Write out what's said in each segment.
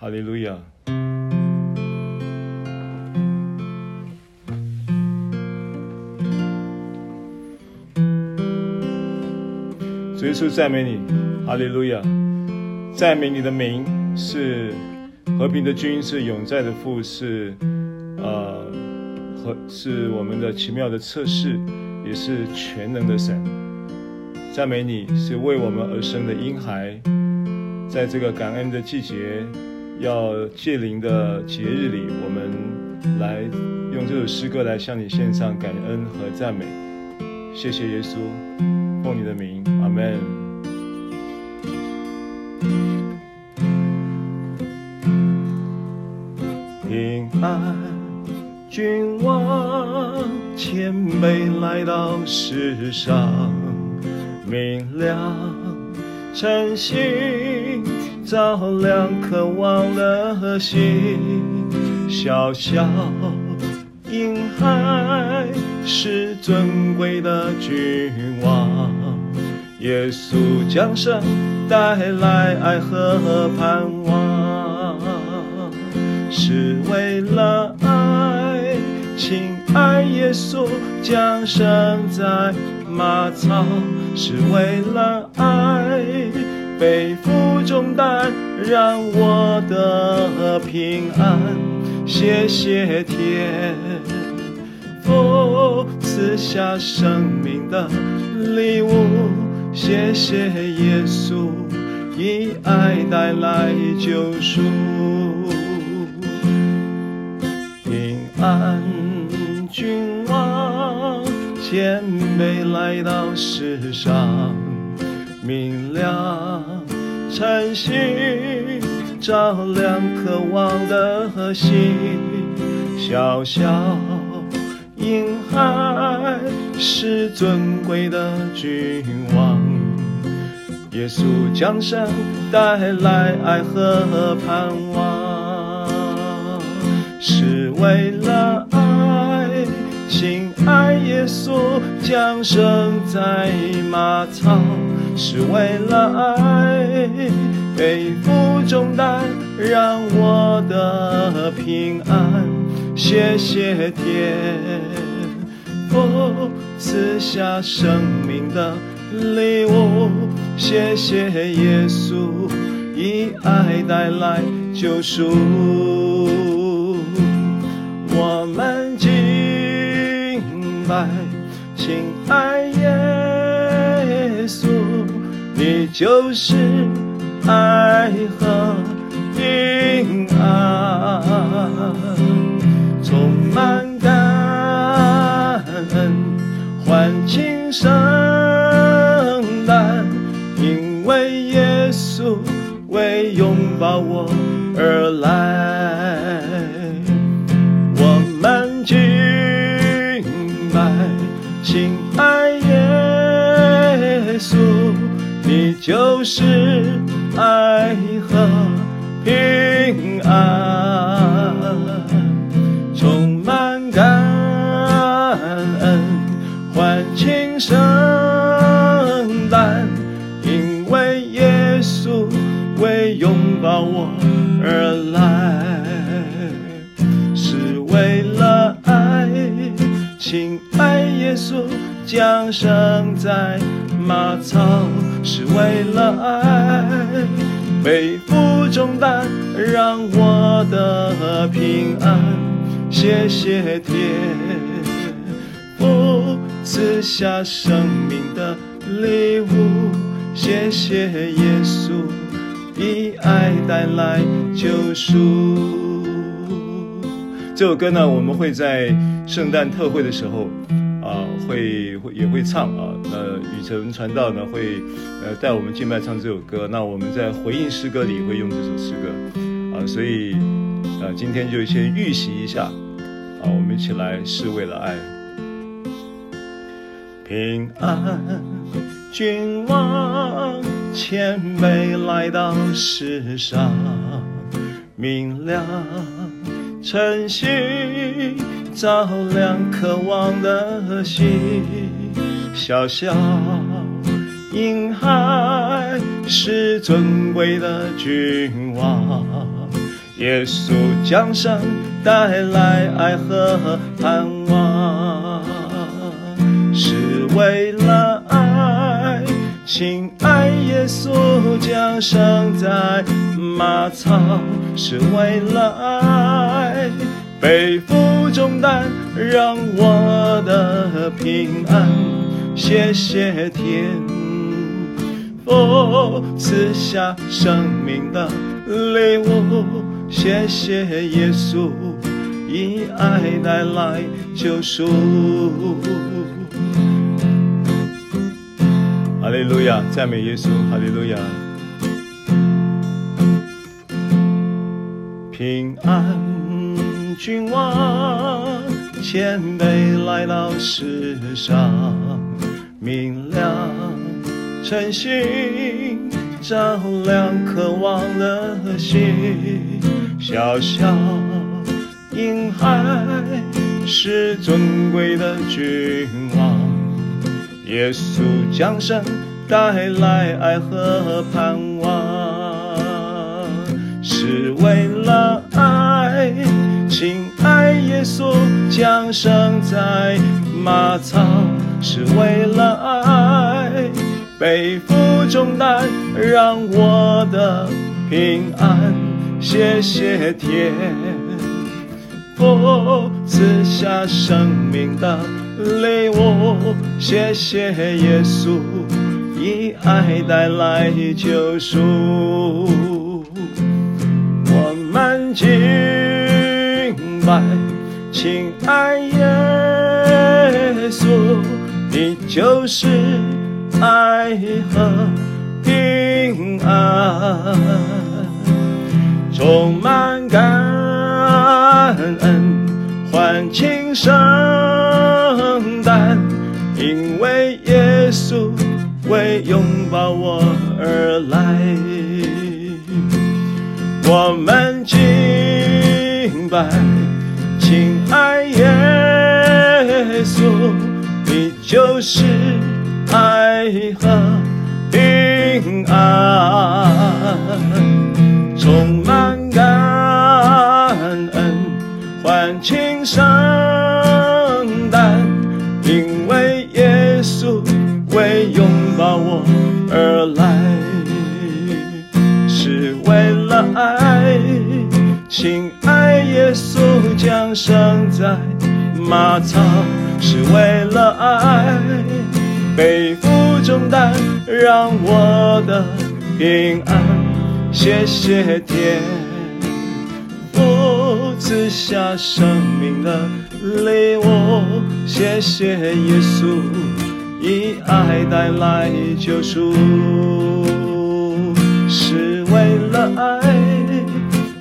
哈利路亚。主耶稣赞美你，哈利路亚！赞美你的名是和平的君，是永在的父，是呃和是我们的奇妙的测试，也是全能的神。赞美你是为我们而生的婴孩，在这个感恩的季节，要借灵的节日里，我们来用这首诗歌来向你献上感恩和赞美。谢谢耶稣，奉你的名。阿门。平安，君王谦卑来到世上，明亮晨星照亮渴望的心，小小婴孩是尊贵的君王。耶稣降生，带来爱和盼望，是为了爱。亲爱耶稣降生在马槽，是为了爱。背负重担，让我得平安。谢谢天父赐下生命的礼物。谢谢耶稣，以爱带来救赎，平安君王谦卑来到世上，明亮晨星照亮渴望的心，小小婴孩是尊贵的君王，耶稣降生带来爱和盼望，是为了爱。亲爱耶稣降生在马槽，是为了爱。背负重担，让我的平安。谢谢天父赐下生命的礼物，谢谢耶稣以爱带来救赎。我们敬拜，亲爱耶稣，就是爱和平安。充满感恩，欢庆圣诞，因为耶稣为拥抱我而来。就是爱和平安。充满感恩，欢庆圣诞，因为耶稣为拥抱我而来，是为了爱。亲爱耶稣降生在马槽，是为了爱。背负重担，让我的平安。谢谢天。赐下生命的礼物，谢谢耶稣，以爱带来救赎。这首歌呢，我们会在圣诞特会的时候啊，会会也会唱啊。那雨辰传道呢，会呃带我们敬拜唱这首歌。那我们在回应诗歌里会用这首诗歌啊，所以啊，今天就先预习一下啊，我们一起来是为了爱。平安，君王谦卑来到世上，明亮晨星照亮渴望的心，小小婴孩是尊贵的君王，耶稣降生带来爱和盼望，是为了爱。亲爱耶稣降生在马槽，是为了爱。背负重担，让我的平安。谢谢天父赐下生命的礼物，谢谢耶稣以爱带来救赎。哈利路亚，赞美耶稣，哈利路亚，平安。君王谦卑来到世上，明亮晨星照亮渴望的心。小小婴孩是尊贵的君王，耶稣降生带来爱和盼望，是为了。耶稣降生在马槽，是为了爱，背负重担，让我的平安。谢谢天父赐下生命的礼物，谢谢耶稣以爱带来救赎。我们今。亲爱耶稣，你就是爱和平安，充满感恩，欢庆圣诞，因为耶稣为拥抱我而来，我们敬拜。爱耶稣，你就是爱和平安，充满感恩，欢庆圣诞，因为耶稣为拥抱我而来，是为了爱，亲爱耶稣。降生在马槽，是为了爱，背负重担，让我的平安。谢谢天父赐下生命的礼物，谢谢耶稣以爱带来救赎，是为了爱。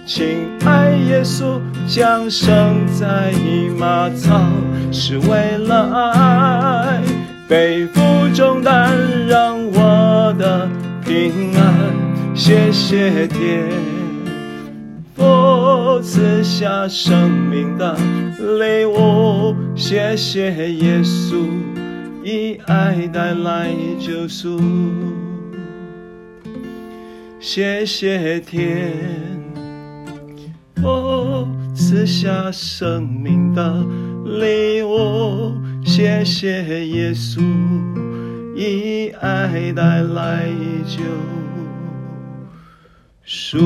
亲爱耶稣降生在马槽，是为了爱，背负重担，让我的平安。谢谢天父赐下生命的礼物，谢谢耶稣以爱带来救赎。谢谢天。哦，赐下生命的礼物，谢谢耶稣以爱带来救赎。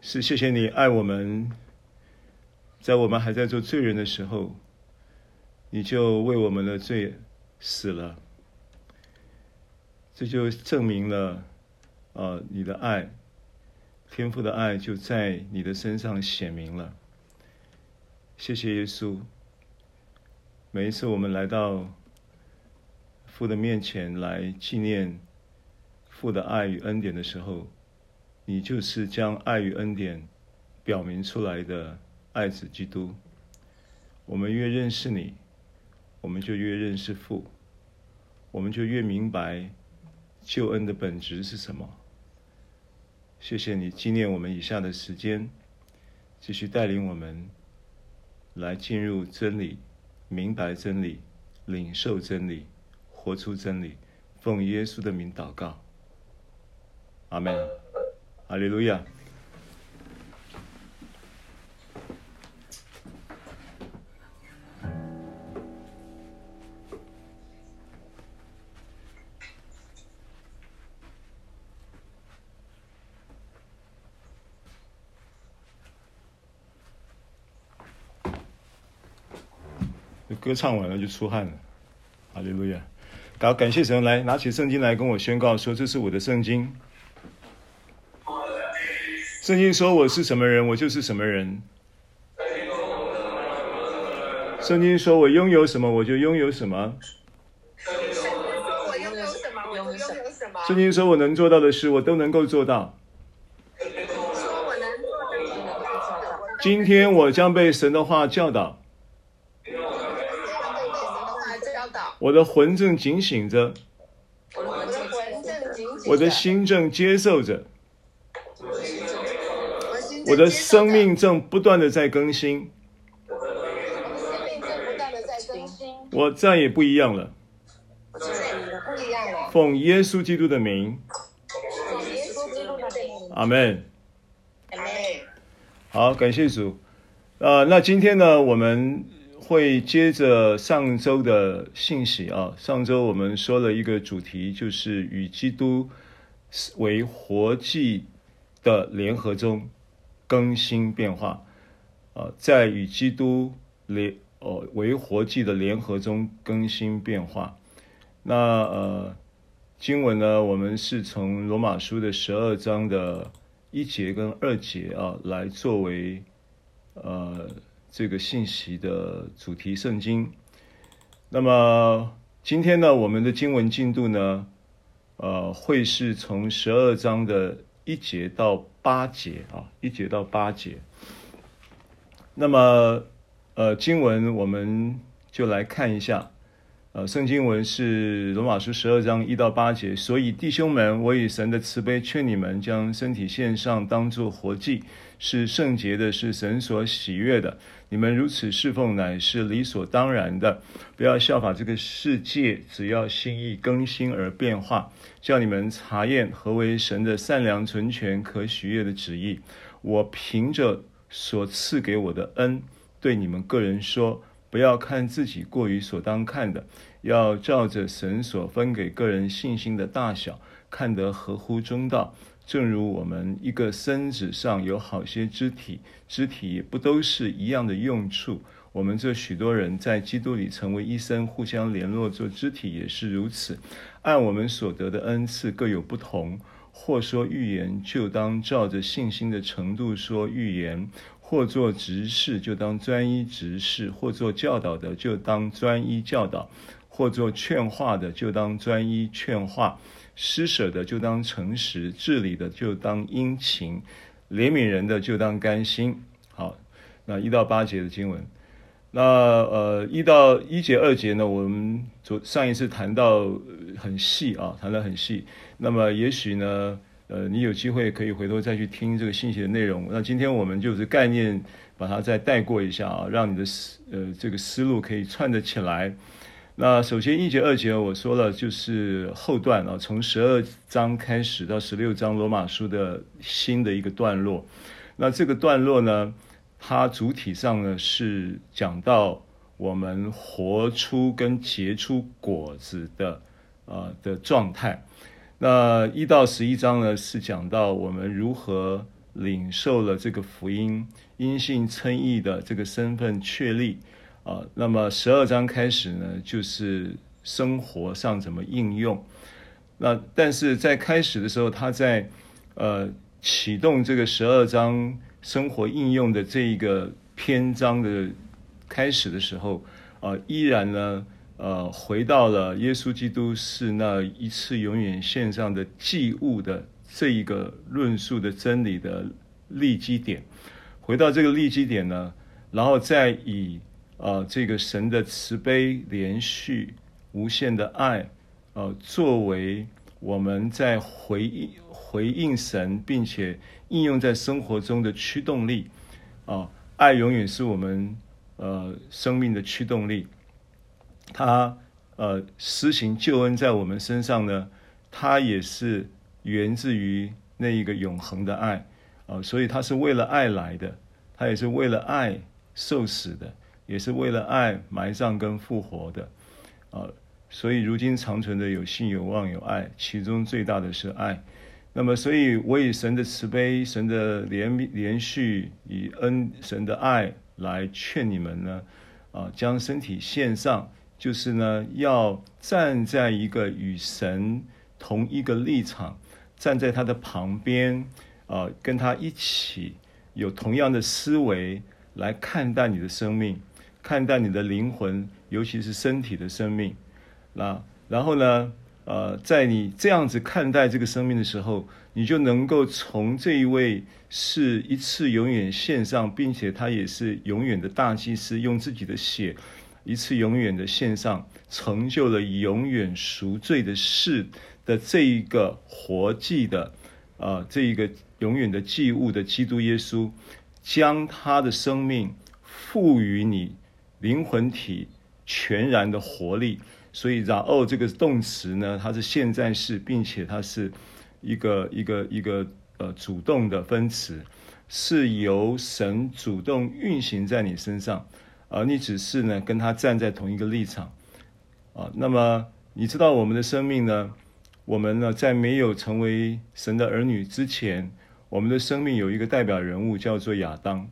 是谢谢你爱我们，在我们还在做罪人的时候，你就为我们的罪死了。这就证明了，呃，你的爱，天父的爱就在你的身上显明了。谢谢耶稣。每一次我们来到父的面前来纪念父的爱与恩典的时候，你就是将爱与恩典表明出来的爱子基督。我们越认识你，我们就越认识父，我们就越明白。救恩的本质是什么？谢谢你纪念我们以下的时间，继续带领我们来进入真理，明白真理，领受真理，活出真理，奉耶稣的名祷告，阿门，哈利路亚。歌唱完了就出汗了，哈利路亚！好，感谢神，来拿起圣经来跟我宣告说：“这是我的圣经。圣经说我是什么人，我就是什么人。圣经说我拥有什么，我就拥有什么。圣经说我能做到的事，我都能够做到。今天我将被神的话教导。”我的魂正警醒着，我的心正接受着，我的生命正不断的在更新，我再也不一样了，奉耶稣基督的名，阿门。好，感谢主。呃，那今天呢，我们。会接着上周的信息啊，上周我们说了一个主题，就是与基督为活祭的联合中更新变化啊，在与基督联哦为活祭的联合中更新变化。那呃经文呢，我们是从罗马书的十二章的一节跟二节啊来作为呃。这个信息的主题圣经。那么今天呢，我们的经文进度呢，呃，会是从十二章的一节到八节啊，一节到八节。那么呃，经文我们就来看一下。呃，圣经文是罗马书十二章一到八节，所以弟兄们，我以神的慈悲劝你们，将身体献上，当作活祭，是圣洁的，是神所喜悦的。你们如此侍奉，乃是理所当然的。不要效法这个世界，只要心意更新而变化，叫你们查验何为神的善良、纯全、可喜悦的旨意。我凭着所赐给我的恩，对你们个人说。不要看自己过于所当看的，要照着神所分给个人信心的大小，看得合乎中道。正如我们一个身子上有好些肢体，肢体不都是一样的用处。我们这许多人在基督里成为一身，互相联络做肢体也是如此。按我们所得的恩赐各有不同，或说预言，就当照着信心的程度说预言。或做执事，就当专一执事；或做教导的，就当专一教导；或做劝化的，就当专一劝化；施舍的，就当诚实；治理的，就当殷勤；怜悯人的，就当甘心。好，那一到八节的经文，那呃一到一节二节呢，我们昨上一次谈到很细啊，谈得很细。那么也许呢。呃，你有机会可以回头再去听这个信息的内容。那今天我们就是概念，把它再带过一下啊，让你的思呃这个思路可以串得起来。那首先一节二节我说了，就是后段啊，从十二章开始到十六章罗马书的新的一个段落。那这个段落呢，它主体上呢是讲到我们活出跟结出果子的啊、呃、的状态。那一到十一章呢，是讲到我们如何领受了这个福音，因信称义的这个身份确立啊。那么十二章开始呢，就是生活上怎么应用。那但是在开始的时候，他在呃启动这个十二章生活应用的这一个篇章的开始的时候啊，依然呢。呃，回到了耶稣基督是那一次永远献上的祭物的这一个论述的真理的立基点，回到这个立基点呢，然后再以呃这个神的慈悲、连续、无限的爱，呃，作为我们在回应回应神，并且应用在生活中的驱动力啊，爱永远是我们呃生命的驱动力。他呃施行救恩在我们身上呢，它也是源自于那一个永恒的爱啊、呃，所以它是为了爱来的，它也是为了爱受死的，也是为了爱埋葬跟复活的啊、所以如今长存的有信有望有爱，其中最大的是爱。那么，所以我以神的慈悲、神的怜悯、怜恤，以恩神的爱来劝你们呢，啊，将身体献上，就是呢，要站在一个与神同一个立场，站在他的旁边，啊，跟他一起有同样的思维来看待你的生命，看待你的灵魂，尤其是身体的生命，那然后呢？呃，在你这样子看待这个生命的时候，你就能够从这一位是一次永远献上，并且他也是永远的大祭司，用自己的血一次永远的献上，成就了永远赎罪的事的这一个活祭的，呃，这一个永远的祭物的基督耶稣，将他的生命赋予你灵魂体全然的活力。所以，然后这个动词呢，它是现在式，并且它是一个一个一个呃主动的分词，是由神主动运行在你身上，而你只是呢跟他站在同一个立场啊。那么你知道我们的生命呢？我们呢在没有成为神的儿女之前，我们的生命有一个代表人物叫做亚当。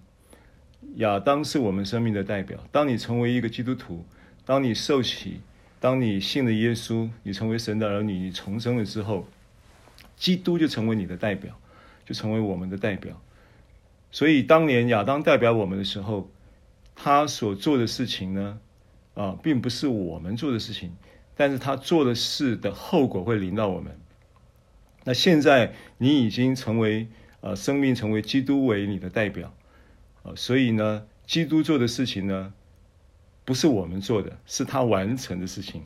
亚当是我们生命的代表。当你成为一个基督徒，当你受洗。当你信了耶稣，你成为神的儿女，你重生了之后，基督就成为你的代表，就成为我们的代表。所以当年亚当代表我们的时候，他所做的事情呢，啊，并不是我们做的事情，但是他做的事的后果会临到我们。那现在你已经成为呃，生命成为基督为你的代表，所以呢，基督做的事情呢。不是我们做的，是他完成的事情，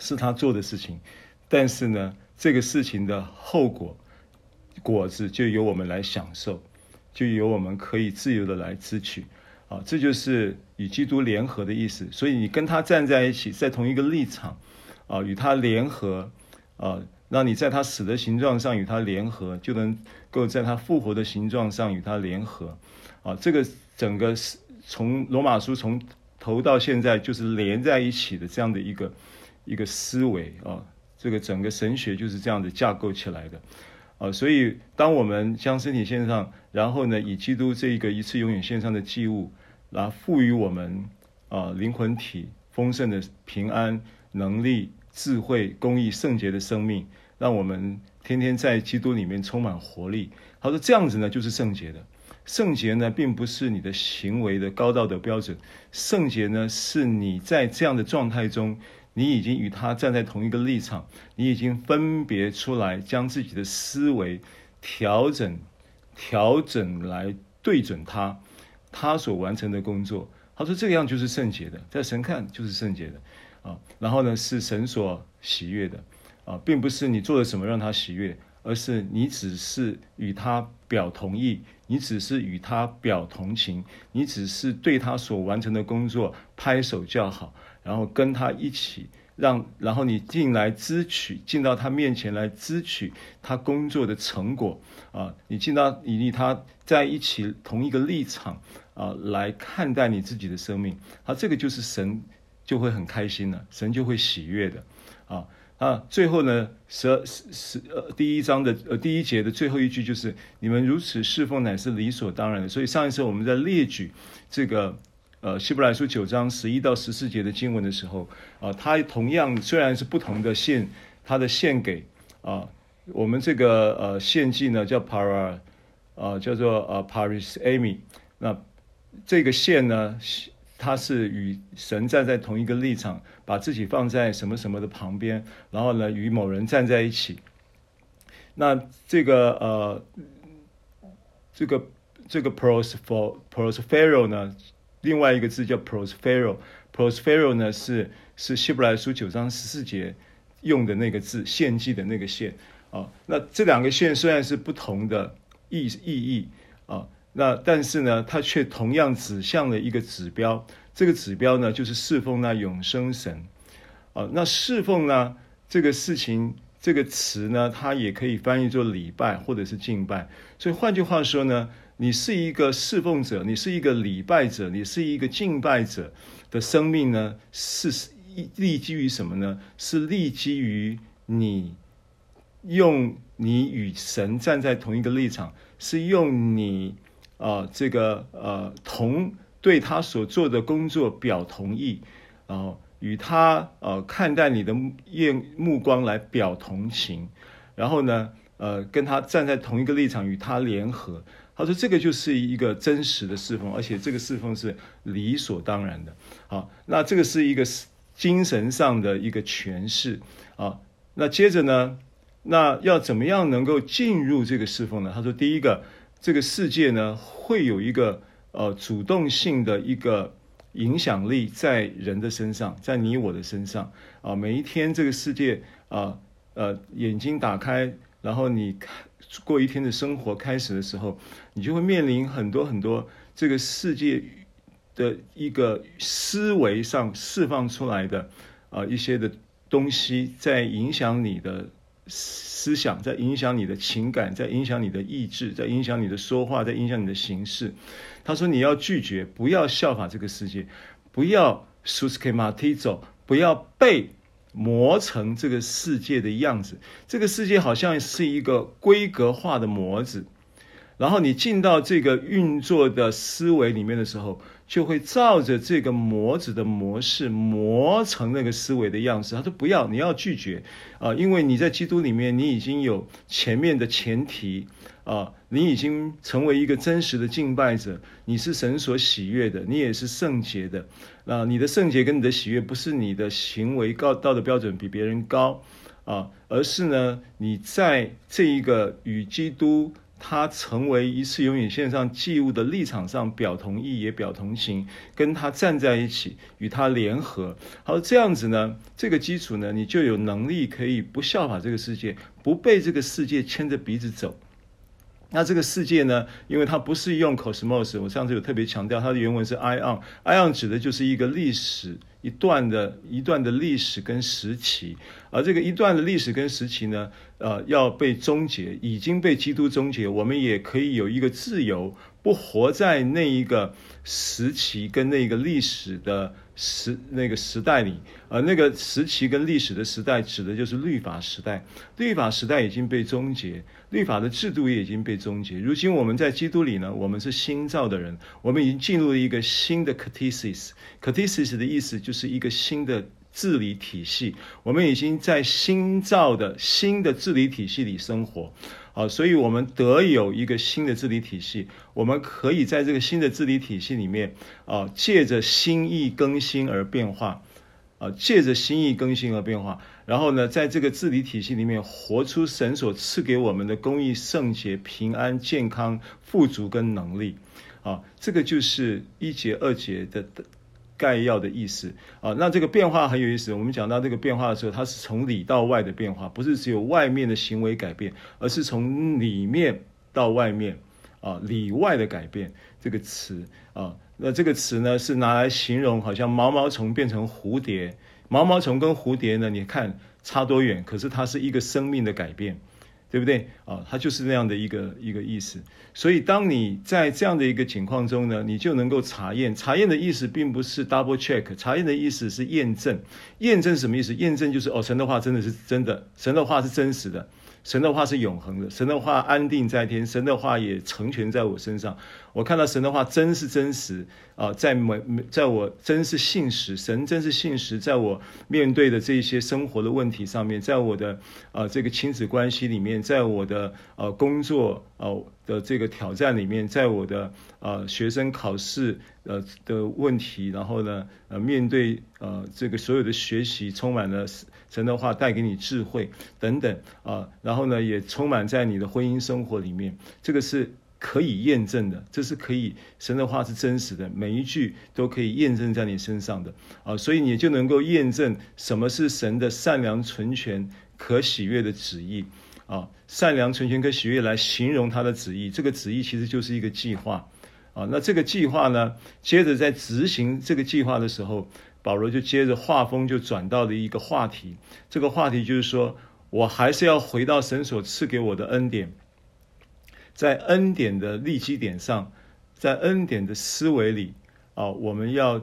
是他做的事情。但是呢，这个事情的后果果子就由我们来享受，就由我们可以自由的来支取。啊，这就是与基督联合的意思。所以你跟他站在一起，在同一个立场，啊，与他联合，啊，让你在他死的形状上与他联合，就能够在他复活的形状上与他联合。啊，这个整个是从罗马书从。头到现在就是连在一起的这样的一个一个思维啊，这个整个神学就是这样的架构起来的啊，所以当我们将身体献上，然后呢，以基督这一个一次永远献上的祭物，来赋予我们啊灵魂体丰盛的平安、能力、智慧、公义、圣洁的生命，让我们天天在基督里面充满活力。他说这样子呢，就是圣洁的。圣洁呢，并不是你的行为的高道德标准，圣洁呢，是你在这样的状态中，你已经与他站在同一个立场，你已经分别出来，将自己的思维调整、调整来对准他，他所完成的工作。他说这个样就是圣洁的，在神看就是圣洁的啊。然后呢，是神所喜悦的啊，并不是你做了什么让他喜悦。而是你只是与他表同意，你只是与他表同情，你只是对他所完成的工作拍手叫好，然后跟他一起让，然后你进来支取，进到他面前来支取他工作的成果。啊，你进到你与他在一起同一个立场啊来看待你自己的生命，啊，这个就是神就会很开心了，神就会喜悦的。啊。最后呢，十二十十呃第一章的呃第一节的最后一句就是你们如此侍奉乃是理所当然的。所以上一次我们在列举这个呃希伯来书九章十一到十四节的经文的时候，啊，它同样虽然是不同的献，它的献给啊，我们这个呃献祭呢叫 para 啊叫做呃 paris ami，那这个献呢。他是与神站在同一个立场，把自己放在什么什么的旁边，然后呢，与某人站在一起。那这个呃，这个这个 prosper prospero 呢，另外一个字叫 prospero，prospero 呢是是希伯来书九章十四节用的那个字，献祭的那个献啊。那这两个献虽然是不同的意意义啊。那但是呢，它却同样指向了一个指标，这个指标呢，就是侍奉那永生神，啊，那侍奉呢这个事情这个词呢，它也可以翻译作礼拜或者是敬拜。所以换句话说呢，你是一个侍奉者，你是一个礼拜者，你是一个敬拜者的生命呢，是立基于什么呢？是立基于你用你与神站在同一个立场，是用你、呃、这个呃同对他所做的工作表同意，啊。与他呃看待你的眼目光来表同情，然后呢呃跟他站在同一个立场与他联合，他说这个就是一个真实的侍奉，而且这个侍奉是理所当然的。好，那这个是一个精神上的一个诠释啊。那接着呢，那要怎么样能够进入这个侍奉呢？他说第一个，这个世界呢会有一个呃主动性的一个。影响力在人的身上，在你我的身上啊！每一天这个世界啊，呃，眼睛打开，然后你过一天的生活开始的时候，你就会面临很多很多这个世界的一个思维上释放出来的啊一些的东西，在影响你的思想，在影响你的情感，在影响你的意志，在影响你的说话，在影响你的行事。他说：“你要拒绝，不要效法这个世界，不要 susceptible，不要被磨成这个世界的样子。这个世界好像是一个规格化的模子，然后你进到这个运作的思维里面的时候，就会照着这个模子的模式磨成那个思维的样子。”他说：“不要，你要拒绝啊，因为你在基督里面，你已经有前面的前提。”啊，你已经成为一个真实的敬拜者，你是神所喜悦的，你也是圣洁的。啊，你的圣洁跟你的喜悦不是你的行为高道德标准比别人高啊，而是呢，你在这一个与基督他成为一次永远线上祭物的立场上表同意也表同情，跟他站在一起，与他联合。好，这样子呢，这个基础呢，你就有能力可以不效法这个世界，不被这个世界牵着鼻子走。那这个世界呢？因为它不是用 cosmos，我上次有特别强调，它的原文是 ion，ion 指的就是一个历史一段的一段的历史跟时期，而这个一段的历史跟时期呢，呃，要被终结，已经被基督终结，我们也可以有一个自由，不活在那一个时期跟那个历史的。时那个时代里，呃，那个时期跟历史的时代，指的就是律法时代。律法时代已经被终结，律法的制度也已经被终结。如今我们在基督里呢，我们是新造的人，我们已经进入了一个新的 cathesis。cathesis 的意思就是一个新的治理体系。我们已经在新造的新的治理体系里生活。啊，所以我们得有一个新的治理体系，我们可以在这个新的治理体系里面，啊，借着心意更新而变化，啊，借着心意更新而变化，然后呢，在这个治理体系里面活出神所赐给我们的公义、圣洁、平安、健康、富足跟能力，啊，这个就是一节二节的。概要的意思啊，那这个变化很有意思。我们讲到这个变化的时候，它是从里到外的变化，不是只有外面的行为改变，而是从里面到外面啊，里外的改变。这个词啊，那这个词呢是拿来形容，好像毛毛虫变成蝴蝶，毛毛虫跟蝴蝶呢，你看差多远，可是它是一个生命的改变。对不对啊？它就是那样的一个一个意思。所以，当你在这样的一个情况中呢，你就能够查验。查验的意思并不是 double check，查验的意思是验证。验证什么意思？验证就是哦，神的话真的是真的，神的话是真实的。神的话是永恒的，神的话安定在天，神的话也成全在我身上。我看到神的话真是真实啊，在每在我真是信实，神真是信实，在我面对的这些生活的问题上面，在我的啊这个亲子关系里面，在我的呃工作呃的这个挑战里面，在我的呃学生考试呃的问题，然后呢呃面对呃这个所有的学习，充满了。神的话带给你智慧等等啊，然后呢，也充满在你的婚姻生活里面，这个是可以验证的，这是可以，神的话是真实的，每一句都可以验证在你身上的。啊，所以你就能够验证什么是神的善良、纯全、可喜悦的旨意。啊，善良、纯全、可喜悦来形容他的旨意，这个旨意其实就是一个计划。啊，那这个计划呢，接着在执行这个计划的时候。保罗就接着画风就转到了一个话题，这个话题就是说，我还是要回到神所赐给我的恩典，在恩典的立基点上，在恩典的思维里啊，我们要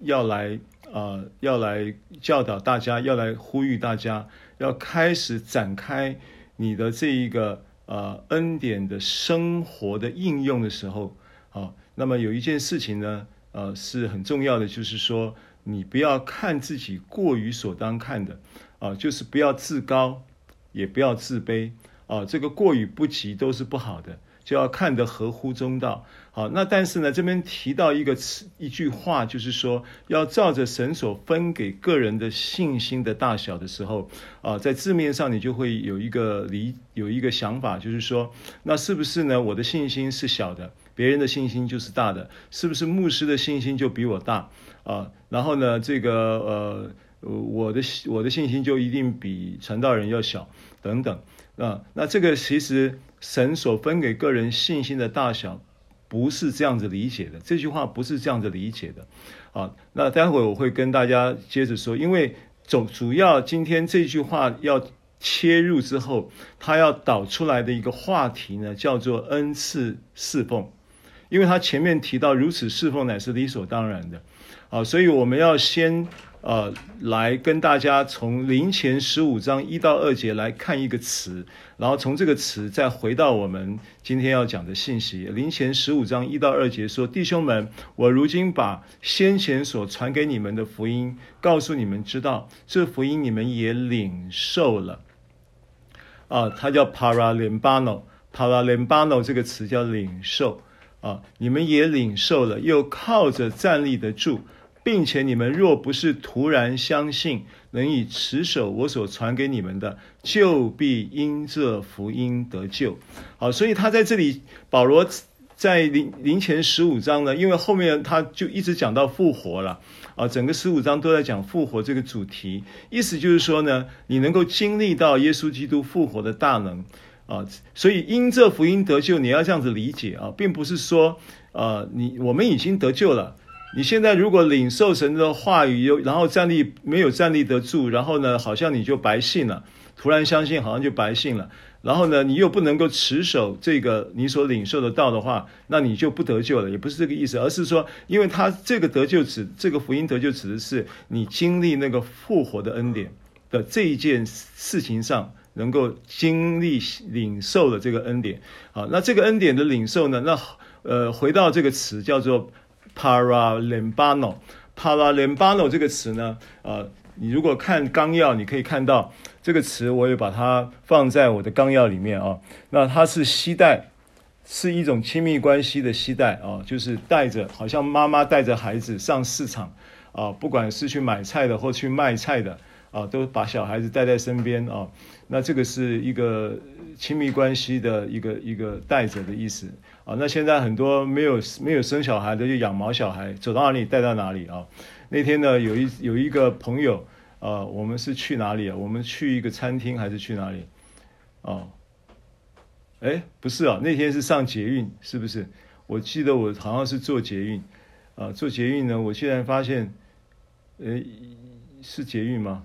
要来啊，要来教导大家，要来呼吁大家，要开始展开你的这一个呃恩典的生活的应用的时候啊，那么有一件事情呢，呃是很重要的，就是说。你不要看自己过于所当看的，啊，就是不要自高，也不要自卑，啊，这个过与不及都是不好的，就要看得合乎中道。好，那但是呢，这边提到一个词，一句话，就是说要照着神所分给个人的信心的大小的时候，啊，在字面上你就会有一个理，有一个想法，就是说，那是不是呢？我的信心是小的，别人的信心就是大的，是不是牧师的信心就比我大？啊，然后呢，这个呃，我的我的信心就一定比传道人要小，等等啊。那这个其实神所分给个人信心的大小，不是这样子理解的。这句话不是这样子理解的。啊，那待会我会跟大家接着说，因为总主要今天这句话要切入之后，他要导出来的一个话题呢，叫做恩赐侍奉，因为他前面提到如此侍奉乃是理所当然的。啊，所以我们要先呃来跟大家从林前十五章一到二节来看一个词，然后从这个词再回到我们今天要讲的信息。林前十五章一到二节说：“弟兄们，我如今把先前所传给你们的福音告诉你们知道，这福音你们也领受了。”啊，它叫 paralambano，paralambano 这个词叫领受啊，你们也领受了，又靠着站立得住。并且你们若不是突然相信，能以持守我所传给你们的，就必因这福音得救。好，所以他在这里，保罗在临临前十五章呢，因为后面他就一直讲到复活了啊，整个十五章都在讲复活这个主题，意思就是说呢，你能够经历到耶稣基督复活的大能啊，所以因这福音得救，你要这样子理解啊，并不是说呃，你我们已经得救了。你现在如果领受神的话语，又然后站立没有站立得住，然后呢，好像你就白信了，突然相信好像就白信了，然后呢，你又不能够持守这个你所领受的道的话，那你就不得救了，也不是这个意思，而是说，因为他这个得救指这个福音得救指的是你经历那个复活的恩典的这一件事情上，能够经历领受了这个恩典。好，那这个恩典的领受呢，那呃，回到这个词叫做。paralimbano。paralimbano 这个词呢，呃，你如果看纲要，你可以看到这个词，我也把它放在我的纲要里面啊。那它是携带，是一种亲密关系的携带啊，就是带着，好像妈妈带着孩子上市场啊，不管是去买菜的或去卖菜的啊，都把小孩子带在身边啊。那这个是一个亲密关系的一个一个带着的意思。啊，那现在很多没有没有生小孩的就养毛小孩，走到哪里带到哪里啊。那天呢，有一有一个朋友，呃，我们是去哪里啊？我们去一个餐厅还是去哪里？哦，哎，不是啊，那天是上捷运，是不是？我记得我好像是坐捷运，啊，坐捷运呢，我现在发现，诶，是捷运吗？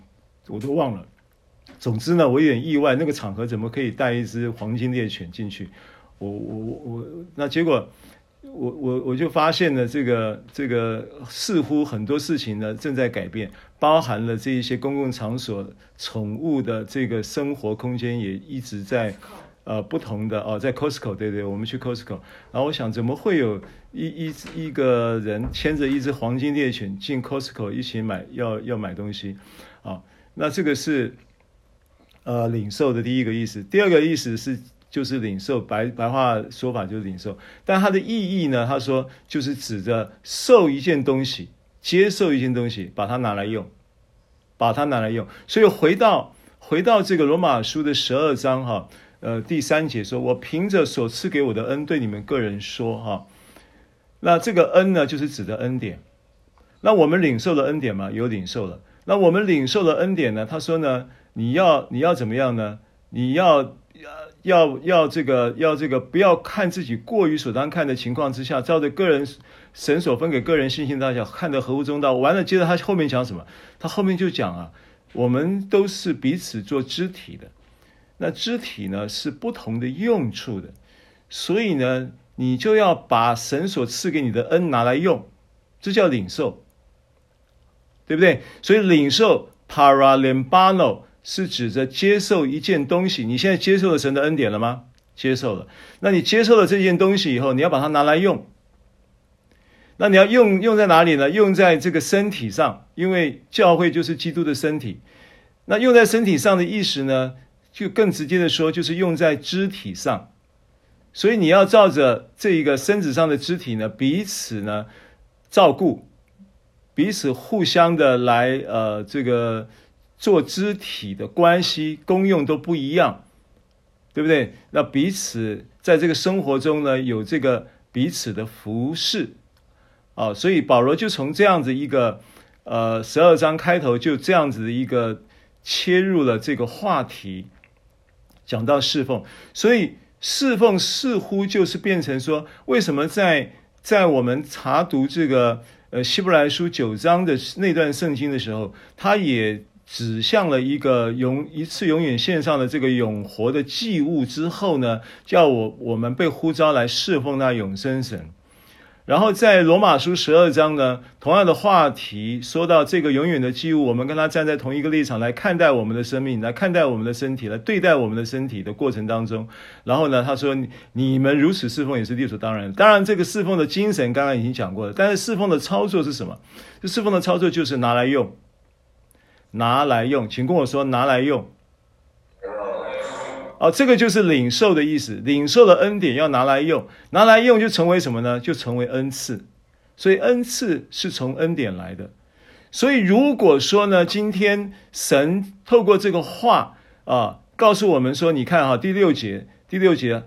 我都忘了。总之呢，我有点意外，那个场合怎么可以带一只黄金猎犬进去？我我我那结果，我我我就发现了这个这个似乎很多事情呢正在改变，包含了这一些公共场所宠物的这个生活空间也一直在呃不同的哦，在 Costco 对对，我们去 Costco，然后我想怎么会有一一一个人牵着一只黄金猎犬进 Costco 一起买要要买东西啊？那这个是呃领受的第一个意思，第二个意思是。就是领受，白白话说法就是领受，但它的意义呢？他说就是指着受一件东西，接受一件东西，把它拿来用，把它拿来用。所以回到回到这个罗马书的十二章哈，呃第三节说：“我凭着所赐给我的恩，对你们个人说哈。”那这个恩呢，就是指的恩典。那我们领受了恩典吗？有领受了。那我们领受了恩典呢？他说呢，你要你要怎么样呢？你要。要要这个要这个不要看自己过于所当看的情况之下，照着个人神所分给个人信心大小看得合乎中道。完了，接着他后面讲什么？他后面就讲啊，我们都是彼此做肢体的，那肢体呢是不同的用处的，所以呢，你就要把神所赐给你的恩拿来用，这叫领受，对不对？所以领受 paralambano。是指着接受一件东西，你现在接受了神的恩典了吗？接受了。那你接受了这件东西以后，你要把它拿来用。那你要用用在哪里呢？用在这个身体上，因为教会就是基督的身体。那用在身体上的意思呢，就更直接的说，就是用在肢体上。所以你要照着这一个身子上的肢体呢，彼此呢照顾，彼此互相的来呃这个。做肢体的关系功用都不一样，对不对？那彼此在这个生活中呢，有这个彼此的服侍啊，所以保罗就从这样子一个呃十二章开头就这样子的一个切入了这个话题，讲到侍奉，所以侍奉似乎就是变成说，为什么在在我们查读这个呃希伯来书九章的那段圣经的时候，他也。指向了一个永一次永远献上的这个永活的祭物之后呢，叫我我们被呼召来侍奉那永生神。然后在罗马书十二章呢，同样的话题说到这个永远的记物，我们跟他站在同一个立场来看待我们的生命，来看待我们的身体，来对待我们的身体的过程当中。然后呢，他说你们如此侍奉也是理所当然。当然，这个侍奉的精神刚刚已经讲过了，但是侍奉的操作是什么？这侍奉的操作就是拿来用。拿来用，请跟我说拿来用。啊，这个就是领受的意思。领受的恩典要拿来用，拿来用就成为什么呢？就成为恩赐。所以恩赐是从恩典来的。所以如果说呢，今天神透过这个话啊，告诉我们说，你看哈，第六节，第六节，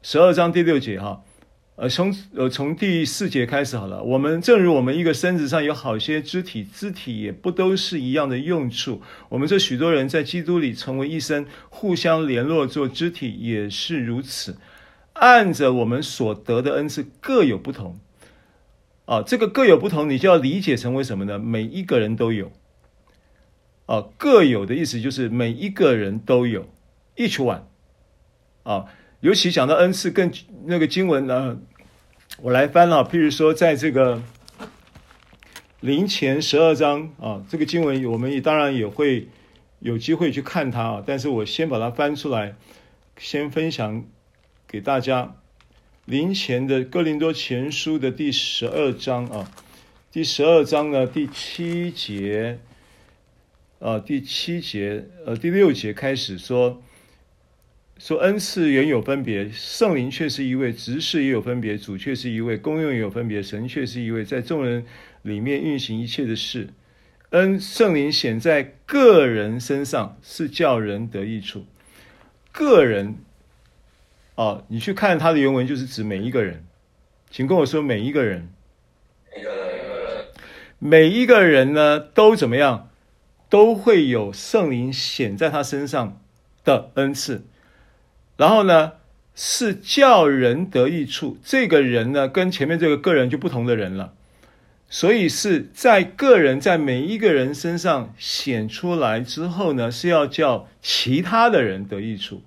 十二章第六节哈。呃，从呃从第四节开始好了。我们正如我们一个身子上有好些肢体，肢体也不都是一样的用处。我们这许多人在基督里成为一身，互相联络做肢体也是如此。按着我们所得的恩赐各有不同。啊，这个各有不同，你就要理解成为什么呢？每一个人都有。啊，各有的意思就是每一个人都有，each one。啊。尤其讲到恩赐，更那个经文呢，我来翻了。譬如说，在这个林前十二章啊，这个经文我们也当然也会有机会去看它啊。但是我先把它翻出来，先分享给大家。林前的哥林多前书的第十二章啊，第十二章呢第七节啊，第七节呃第六节开始说。说恩赐原有分别，圣灵却是一位；执事也有分别，主却是一位；功用也有分别，神却是一位，在众人里面运行一切的事。恩圣灵显在个人身上，是叫人得益处。个人，哦，你去看他的原文，就是指每一个人。请跟我说，每一个人，每一个人呢，都怎么样？都会有圣灵显在他身上的恩赐。然后呢，是叫人得益处。这个人呢，跟前面这个个人就不同的人了，所以是在个人在每一个人身上显出来之后呢，是要叫其他的人得益处。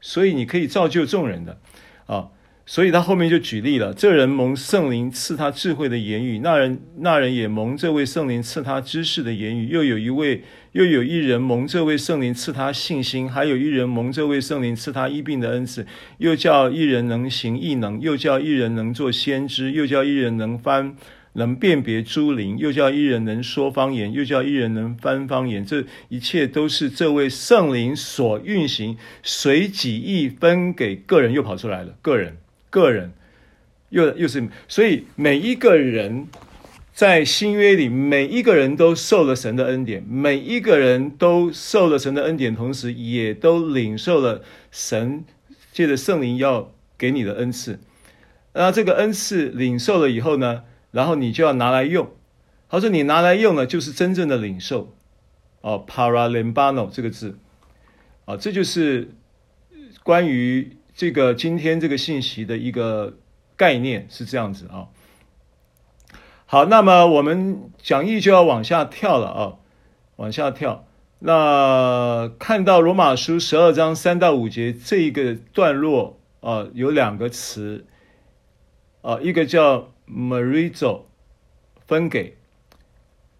所以你可以造就众人的啊。所以他后面就举例了：这人蒙圣灵赐他智慧的言语，那人那人也蒙这位圣灵赐他知识的言语。又有一位，又有一人蒙这位圣灵赐他信心，还有一人蒙这位圣灵赐他医病的恩赐。又叫一人能行异能，又叫一人能做先知，又叫一人能翻能辨别诸灵，又叫一人能说方言，又叫一人能翻方言。这一切都是这位圣灵所运行，随己意分给个人，又跑出来了，个人。个人又又是，所以每一个人在新约里，每一个人都受了神的恩典，每一个人都受了神的恩典，同时也都领受了神借着圣灵要给你的恩赐。那这个恩赐领受了以后呢，然后你就要拿来用。他说你拿来用呢，就是真正的领受。哦，paralambano 这个字，啊，这就是。关于这个今天这个信息的一个概念是这样子啊。好，那么我们讲义就要往下跳了啊，往下跳。那看到罗马书十二章三到五节这一个段落啊，有两个词啊，一个叫 “merizo”，分给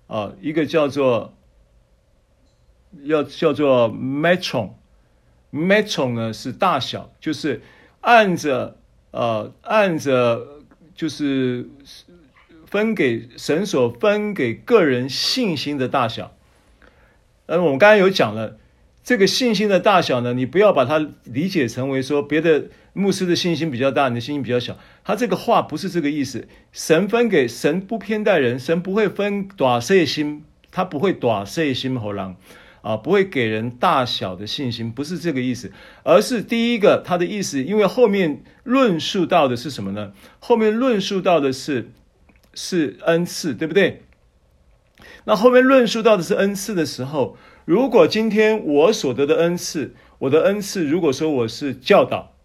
啊，一个叫做要叫做 metron metro 呢是大小，就是按着呃按着就是。分给神所分给个人信心的大小，呃，我们刚才有讲了，这个信心的大小呢，你不要把它理解成为说别的牧师的信心比较大，你的信心比较小。他这个话不是这个意思。神分给神不偏待人，神不会分大小心，他不会大小心好人啊，不会给人大小的信心，不是这个意思，而是第一个他的意思，因为后面论述到的是什么呢？后面论述到的是。是恩赐，对不对？那后面论述到的是恩赐的时候，如果今天我所得的恩赐，我的恩赐，如果说我是教导，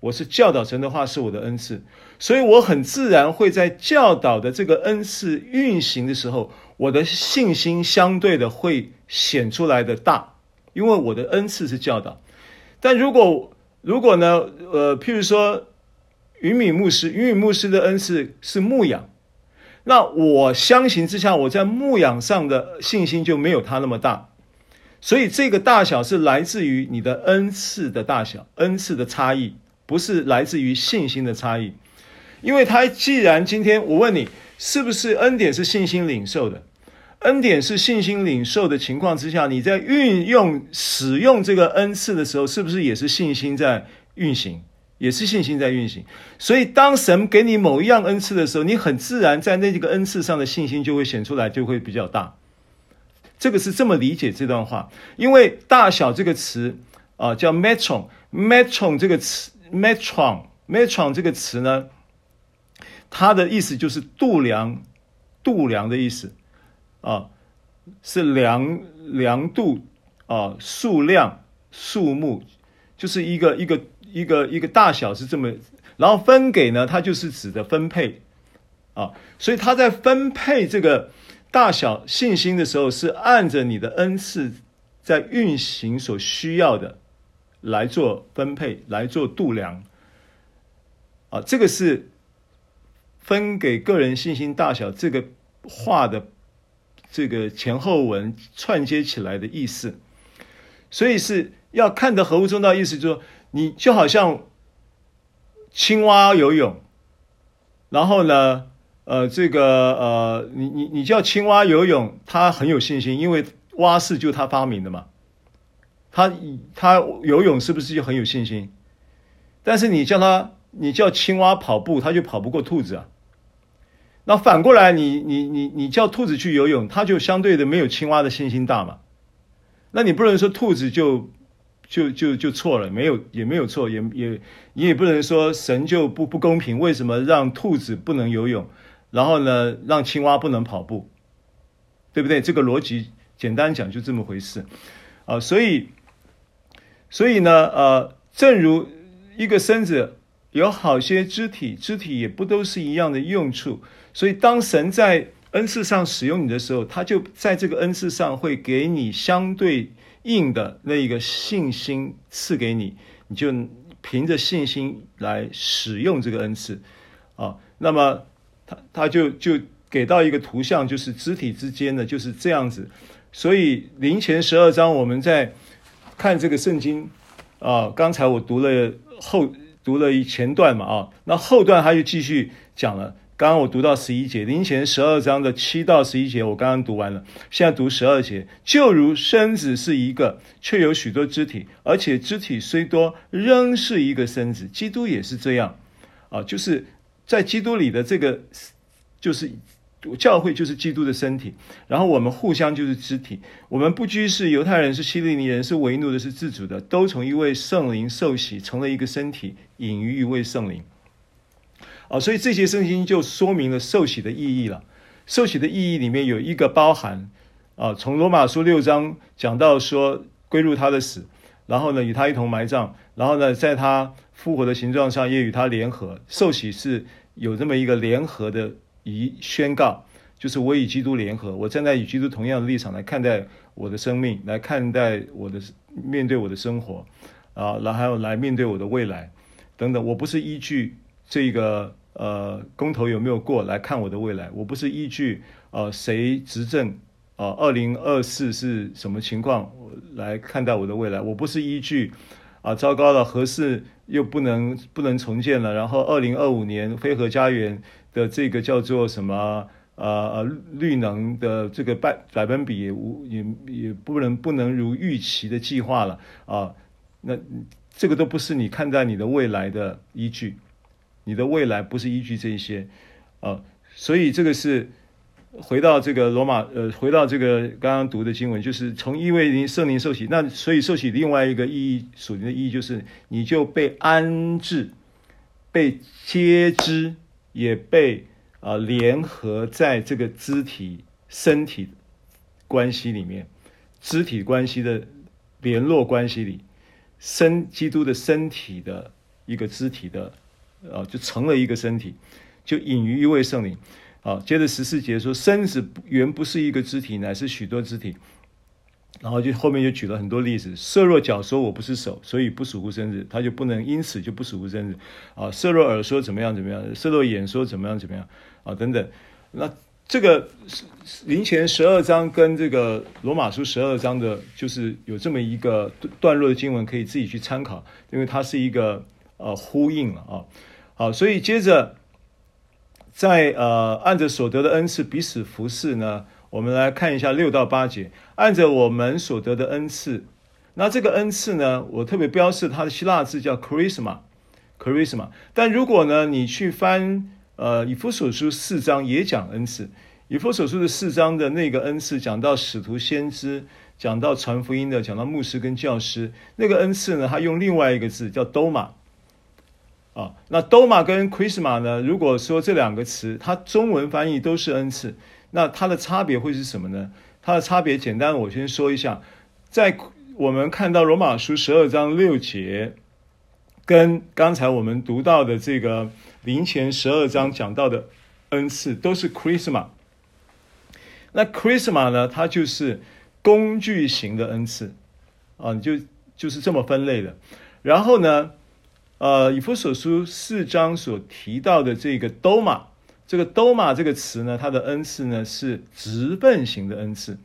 我是教导神的话，是我的恩赐，所以我很自然会在教导的这个恩赐运行的时候，我的信心相对的会显出来的大，因为我的恩赐是教导。但如果如果呢，呃，譬如说云敏牧师，云敏牧师的恩赐是牧养。那我相形之下，我在牧养上的信心就没有他那么大，所以这个大小是来自于你的恩赐的大小，恩赐的差异，不是来自于信心的差异。因为他既然今天我问你，是不是恩典是信心领受的？恩典是信心领受的情况之下，你在运用使用这个恩赐的时候，是不是也是信心在运行？也是信心在运行，所以当神给你某一样恩赐的时候，你很自然在那个恩赐上的信心就会显出来，就会比较大。这个是这么理解这段话，因为“大小”这个词啊，叫 metron，metron 这个词，metron，metron 这个词呢，它的意思就是度量，度量的意思啊，是量量度啊，数量、数目，就是一个一个。一个一个大小是这么，然后分给呢，它就是指的分配啊，所以他在分配这个大小信心的时候，是按着你的恩赐在运行所需要的来做分配，来做度量啊，这个是分给个人信心大小这个话的这个前后文串接起来的意思，所以是要看得合乎中道，意思就是说。你就好像青蛙游泳，然后呢，呃，这个呃，你你你叫青蛙游泳，他很有信心，因为蛙式就他发明的嘛。他他游泳是不是就很有信心？但是你叫他，你叫青蛙跑步，他就跑不过兔子啊。那反过来你，你你你叫兔子去游泳，它就相对的没有青蛙的信心大嘛。那你不能说兔子就。就就就错了，没有也没有错，也也你也不能说神就不不公平，为什么让兔子不能游泳，然后呢让青蛙不能跑步，对不对？这个逻辑简单讲就这么回事，啊，所以所以呢，呃，正如一个身子有好些肢体，肢体也不都是一样的用处，所以当神在恩赐上使用你的时候，他就在这个恩赐上会给你相对。应的那一个信心赐给你，你就凭着信心来使用这个恩赐啊。那么他他就就给到一个图像，就是肢体之间的就是这样子。所以灵前十二章我们在看这个圣经啊，刚才我读了后读了一前段嘛啊，那后段他就继续讲了。刚刚我读到十一节，林前十二章的七到十一节，我刚刚读完了。现在读十二节，就如身子是一个，却有许多肢体，而且肢体虽多，仍是一个身子。基督也是这样，啊，就是在基督里的这个，就是教会就是基督的身体，然后我们互相就是肢体。我们不拘是犹太人，是希利尼人，是为奴的，是自主的，都从一位圣灵受洗，成了一个身体，隐于一位圣灵。啊，所以这些圣经就说明了受洗的意义了。受洗的意义里面有一个包含，啊，从罗马书六章讲到说归入他的死，然后呢，与他一同埋葬，然后呢，在他复活的形状上也与他联合。受洗是有这么一个联合的以宣告，就是我与基督联合，我站在与基督同样的立场来看待我的生命，来看待我的面对我的生活，啊，然后还有来面对我的未来等等。我不是依据这个呃公投有没有过来看我的未来，我不是依据呃谁执政。啊，二零二四是什么情况？来看待我的未来，我不是依据啊，糟糕了，核四又不能不能重建了，然后二零二五年飞核家园的这个叫做什么呃呃绿能的这个百百分比也无也也不能不能如预期的计划了啊，那这个都不是你看待你的未来的依据，你的未来不是依据这些啊，所以这个是。回到这个罗马，呃，回到这个刚刚读的经文，就是从因为您圣灵受洗，那所以受洗另外一个意义，属灵的意义就是你就被安置、被接知，也被啊、联合在这个肢体身体关系里面，肢体关系的联络关系里，身基督的身体的一个肢体的，呃，就成了一个身体，就隐于一位圣灵。好，接着十四节说，身子原不是一个肢体，乃是许多肢体。然后就后面就举了很多例子。色若脚说我不是手，所以不属乎身子，他就不能因此就不属乎身子。啊，色若耳说怎么样怎么样，色若眼说怎么样怎么样，啊等等。那这个林前十二章跟这个罗马书十二章的，就是有这么一个段落的经文可以自己去参考，因为它是一个呃呼应了啊。好，所以接着。在呃，按着所得的恩赐彼此服侍呢，我们来看一下六到八节。按着我们所得的恩赐，那这个恩赐呢，我特别标示它的希腊字叫 charisma，charisma。但如果呢，你去翻呃以弗所书四章也讲恩赐，以弗所书的四章的那个恩赐讲到使徒先知，讲到传福音的，讲到牧师跟教师，那个恩赐呢，他用另外一个字叫 doma。啊，那 doma 跟 charisma 呢？如果说这两个词，它中文翻译都是恩赐，那它的差别会是什么呢？它的差别简单，我先说一下，在我们看到罗马书十二章六节，跟刚才我们读到的这个林前十二章讲到的恩赐，都是 Christmas。那 Christmas 呢？它就是工具型的恩赐啊，你就就是这么分类的。然后呢？呃，以弗所书四章所提到的这个 doma，这个 doma 这个词呢，它的恩赐呢是直奔型的恩赐，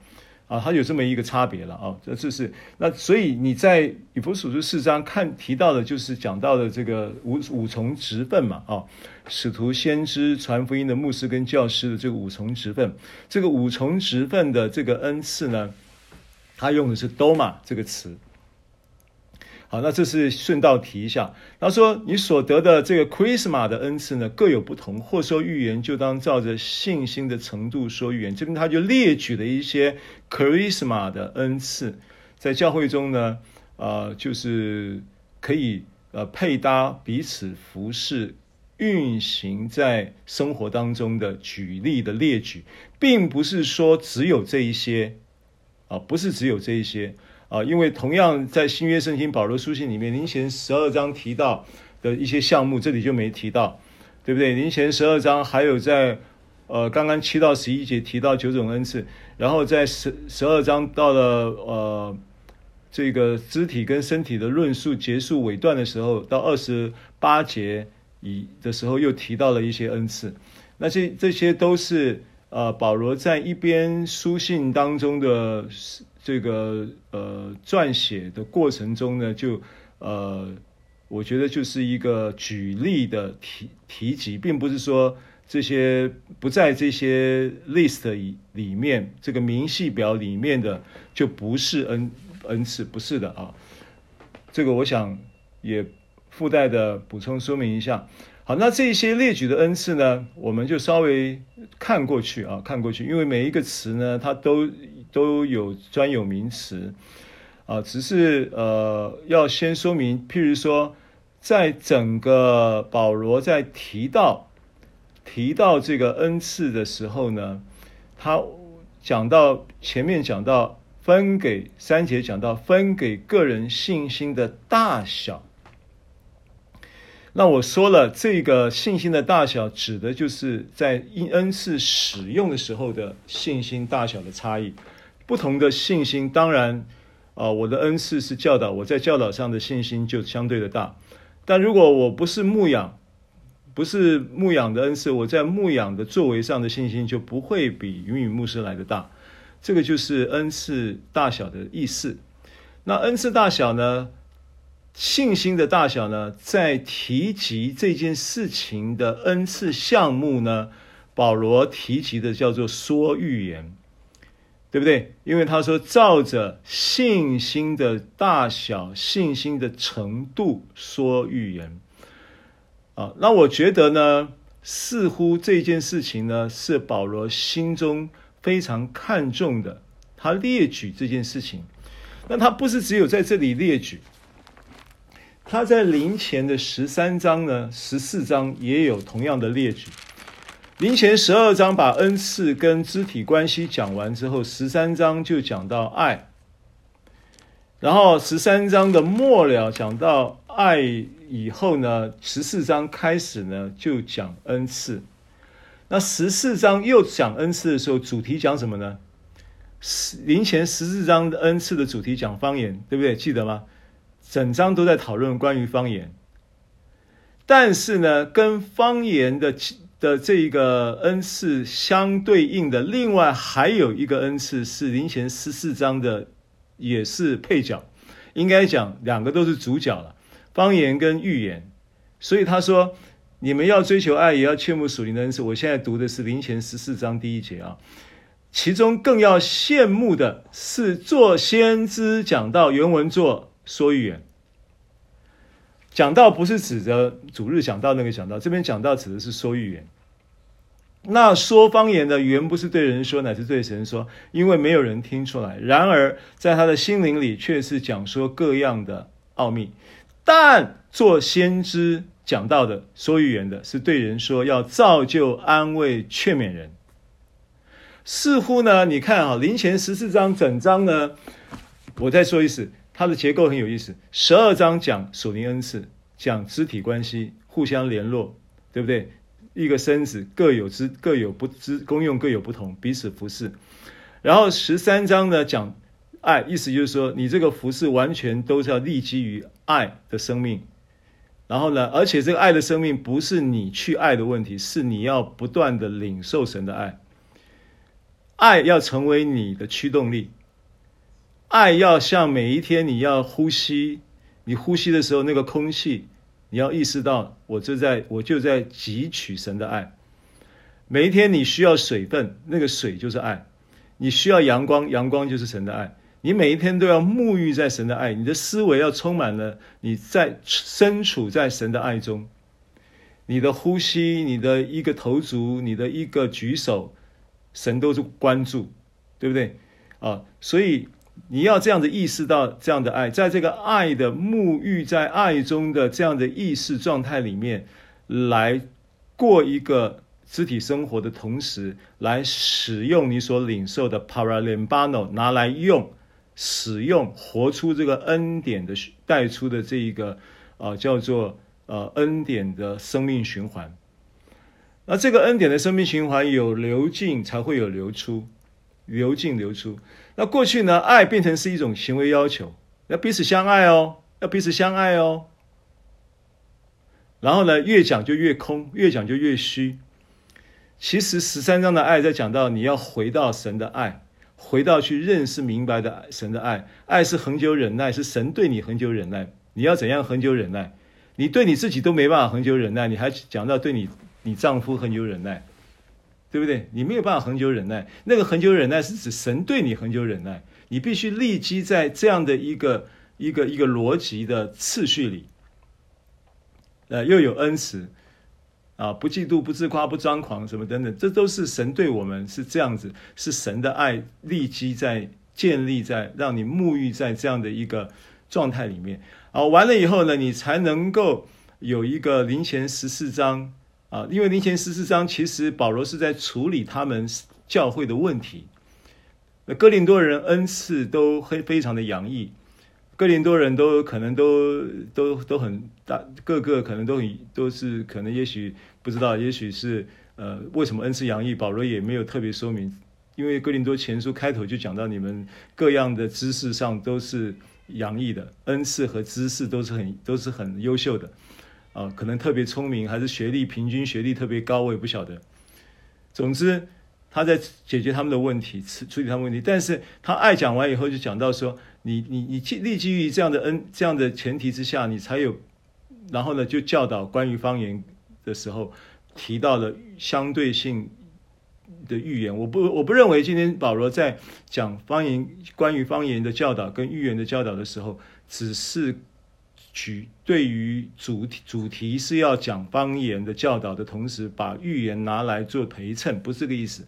啊，它有这么一个差别了啊，这这是那所以你在以弗所书四章看提到的，就是讲到的这个五五重直分嘛，啊，使徒、先知、传福音的牧师跟教师的这个五重直分，这个五重直分的这个恩赐呢，他用的是 doma 这个词。好，那这是顺道提一下。他说：“你所得的这个 Chrisma 的恩赐呢，各有不同。或说预言，就当照着信心的程度说预言。”这边他就列举了一些 Chrisma 的恩赐，在教会中呢，呃，就是可以呃配搭彼此服侍，运行在生活当中的举例的列举，并不是说只有这一些，啊、不是只有这一些。啊，因为同样在新约圣经保罗书信里面，林前十二章提到的一些项目，这里就没提到，对不对？林前十二章还有在呃刚刚七到十一节提到九种恩赐，然后在十十二章到了呃这个肢体跟身体的论述结束尾段的时候，到二十八节以的时候又提到了一些恩赐，那这这些都是呃保罗在一边书信当中的。这个呃撰写的过程中呢，就呃，我觉得就是一个举例的提提及，并不是说这些不在这些 list 里面，这个明细表里面的就不是恩恩赐，不是的啊。这个我想也附带的补充说明一下。好，那这些列举的恩赐呢，我们就稍微看过去啊，看过去，因为每一个词呢，它都都有专有名词啊，只是呃，要先说明，譬如说，在整个保罗在提到提到这个恩赐的时候呢，他讲到前面讲到分给三节讲到分给个人信心的大小。那我说了，这个信心的大小，指的就是在恩赐使用的时候的信心大小的差异。不同的信心，当然，啊、我的恩赐是教导，我在教导上的信心就相对的大。但如果我不是牧养，不是牧养的恩赐，我在牧养的作为上的信心就不会比云雨牧师来的大。这个就是恩赐大小的意思。那恩赐大小呢？信心的大小呢？在提及这件事情的恩赐项目呢，保罗提及的叫做说预言，对不对？因为他说照着信心的大小、信心的程度说预言。啊，那我觉得呢，似乎这件事情呢，是保罗心中非常看重的。他列举这件事情，那他不是只有在这里列举。他在临前的十三章呢，十四章也有同样的列举。林前十二章把恩赐跟肢体关系讲完之后，十三章就讲到爱。然后十三章的末了讲到爱以后呢，十四章开始呢就讲恩赐。那十四章又讲恩赐的时候，主题讲什么呢？林前十四章的恩赐的主题讲方言，对不对？记得吗？整章都在讨论关于方言，但是呢，跟方言的的这一个恩赐相对应的，另外还有一个恩赐是林前十四章的，也是配角，应该讲两个都是主角了，方言跟预言。所以他说，你们要追求爱，也要切慕属灵的恩赐。我现在读的是林前十四章第一节啊，其中更要羡慕的是做先知讲到，原文做。说预言，讲道不是指着主日讲道那个讲道，这边讲道指的是说预言。那说方言的原不是对人说，乃是对神说，因为没有人听出来。然而在他的心灵里却是讲说各样的奥秘。但做先知讲到的、说预言的，是对人说，要造就、安慰、劝勉人。似乎呢，你看啊，林前十四章整章呢，我再说一次。它的结构很有意思，十二章讲属灵恩赐，讲肢体关系，互相联络，对不对？一个身子各有之，各有不之功用，各有不同，彼此服侍。然后十三章呢讲爱，意思就是说，你这个服侍完全都是要立基于爱的生命。然后呢，而且这个爱的生命不是你去爱的问题，是你要不断的领受神的爱，爱要成为你的驱动力。爱要像每一天你要呼吸，你呼吸的时候那个空气，你要意识到我就在我就在汲取神的爱。每一天你需要水分，那个水就是爱；你需要阳光，阳光就是神的爱。你每一天都要沐浴在神的爱，你的思维要充满了你在身处在神的爱中。你的呼吸，你的一个头足，你的一个举手，神都是关注，对不对？啊，所以。你要这样子意识到这样的爱，在这个爱的沐浴在爱中的这样的意识状态里面，来过一个肢体生活的同时，来使用你所领受的 paralambano 拿来用，使用活出这个恩典的带出的这一个啊、呃、叫做呃恩典的生命循环。那这个恩典的生命循环有流进才会有流出，流进流出。那过去呢？爱变成是一种行为要求，要彼此相爱哦，要彼此相爱哦。然后呢，越讲就越空，越讲就越虚。其实十三章的爱在讲到你要回到神的爱，回到去认识明白的神的爱。爱是恒久忍耐，是神对你恒久忍耐。你要怎样恒久忍耐？你对你自己都没办法恒久忍耐，你还讲到对你你丈夫恒久忍耐？对不对？你没有办法恒久忍耐，那个恒久忍耐是指神对你恒久忍耐，你必须立基在这样的一个一个一个逻辑的次序里。呃，又有恩慈啊，不嫉妒，不自夸，不张狂，什么等等，这都是神对我们是这样子，是神的爱立基在建立在让你沐浴在这样的一个状态里面啊。完了以后呢，你才能够有一个林前十四章。啊，因为林前十四章其实保罗是在处理他们教会的问题，那哥林多人恩赐都非非常的洋溢，哥林多人都可能都都都很大，个个可能都很都是可能也许不知道，也许是呃为什么恩赐洋溢，保罗也没有特别说明，因为哥林多前书开头就讲到你们各样的知识上都是洋溢的，恩赐和知识都是很都是很优秀的，啊，可能特别聪明，还是学历平均学历特别高，我也不晓得。总之。他在解决他们的问题，处理他们问题。但是他爱讲完以后，就讲到说：“你你你立基于这样的恩这样的前提之下，你才有。”然后呢，就教导关于方言的时候，提到了相对性的预言。我不我不认为今天保罗在讲方言关于方言的教导跟预言的教导的时候，只是举对于主题主题是要讲方言的教导的同时，把预言拿来做陪衬，不是这个意思。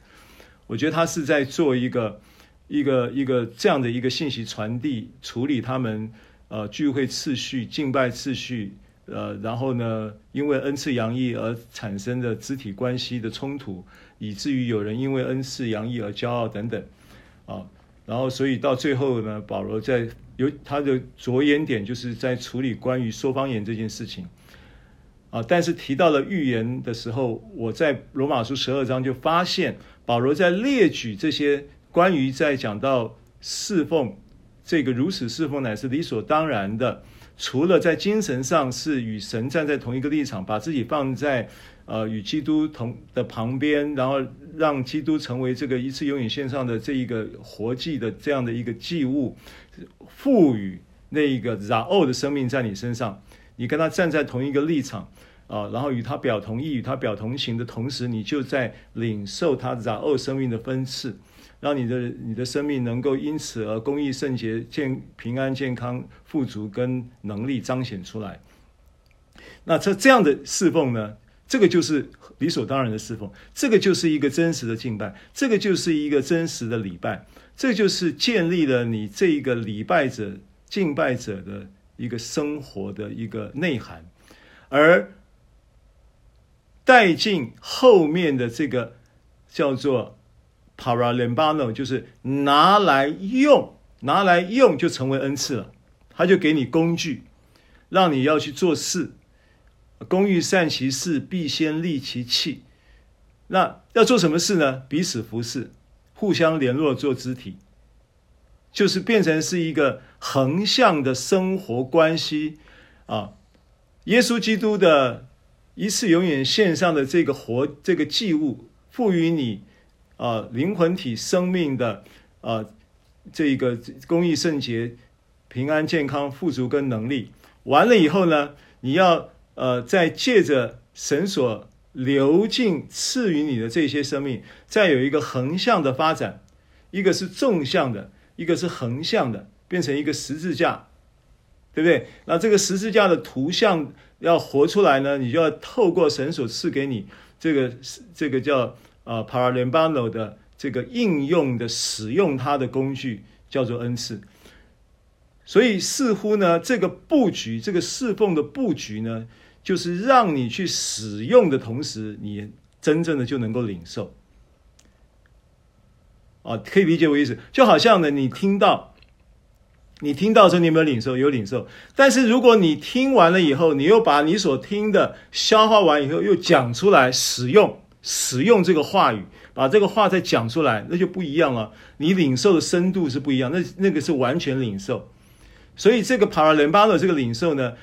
我觉得他是在做一个一个一个这样的一个信息传递，处理他们呃聚会次序、敬拜次序，呃，然后呢，因为恩赐洋溢而产生的肢体关系的冲突，以至于有人因为恩赐洋溢而骄傲等等，啊，然后所以到最后呢，保罗在有他的着眼点就是在处理关于说方言这件事情，啊，但是提到了预言的时候，我在罗马书十二章就发现。保罗在列举这些关于在讲到侍奉这个如此侍奉乃是理所当然的，除了在精神上是与神站在同一个立场，把自己放在呃与基督同的旁边，然后让基督成为这个一次永远线上的这一个活祭的这样的一个祭物，赋予那一个拉欧的生命在你身上，你跟他站在同一个立场。啊，然后与他表同意，与他表同情的同时，你就在领受他然后生命的分赐，让你的你的生命能够因此而公益、圣洁、健平安、健康、富足跟能力彰显出来。那这这样的侍奉呢，这个就是理所当然的侍奉，这个就是一个真实的敬拜，这个就是一个真实的礼拜，这就是建立了你这一个礼拜者、敬拜者的一个生活的一个内涵，而。带进后面的这个叫做 para lembano，就是拿来用，拿来用就成为恩赐了。他就给你工具，让你要去做事。工欲善其事，必先利其器。那要做什么事呢？彼此服侍，互相联络做肢体，就是变成是一个横向的生活关系啊。耶稣基督的。一次永远献上的这个活这个祭物，赋予你啊、灵魂体生命的啊、这个公益圣洁、平安健康、富足跟能力。完了以后呢，你要呃再借着神所流进赐予你的这些生命，再有一个横向的发展，一个是纵向的，一个是横向的，变成一个十字架，对不对？那这个十字架的图像。要活出来呢，你就要透过神所赐给你这个这个叫呃 p a r a l e m b a n o 的这个应用的使用它的工具，叫做恩赐。所以似乎呢，这个布局，这个侍奉的布局呢，就是让你去使用的同时，你真正的就能够领受。啊，可以理解我意思，就好像呢，你听到。你听到时候，你有没有领受？有领受。但是如果你听完了以后，你又把你所听的消化完以后，又讲出来使用，使用这个话语，把这个话再讲出来，那就不一样了。你领受的深度是不一样，那那个是完全领受。所以这个 paralambano 这个领受呢，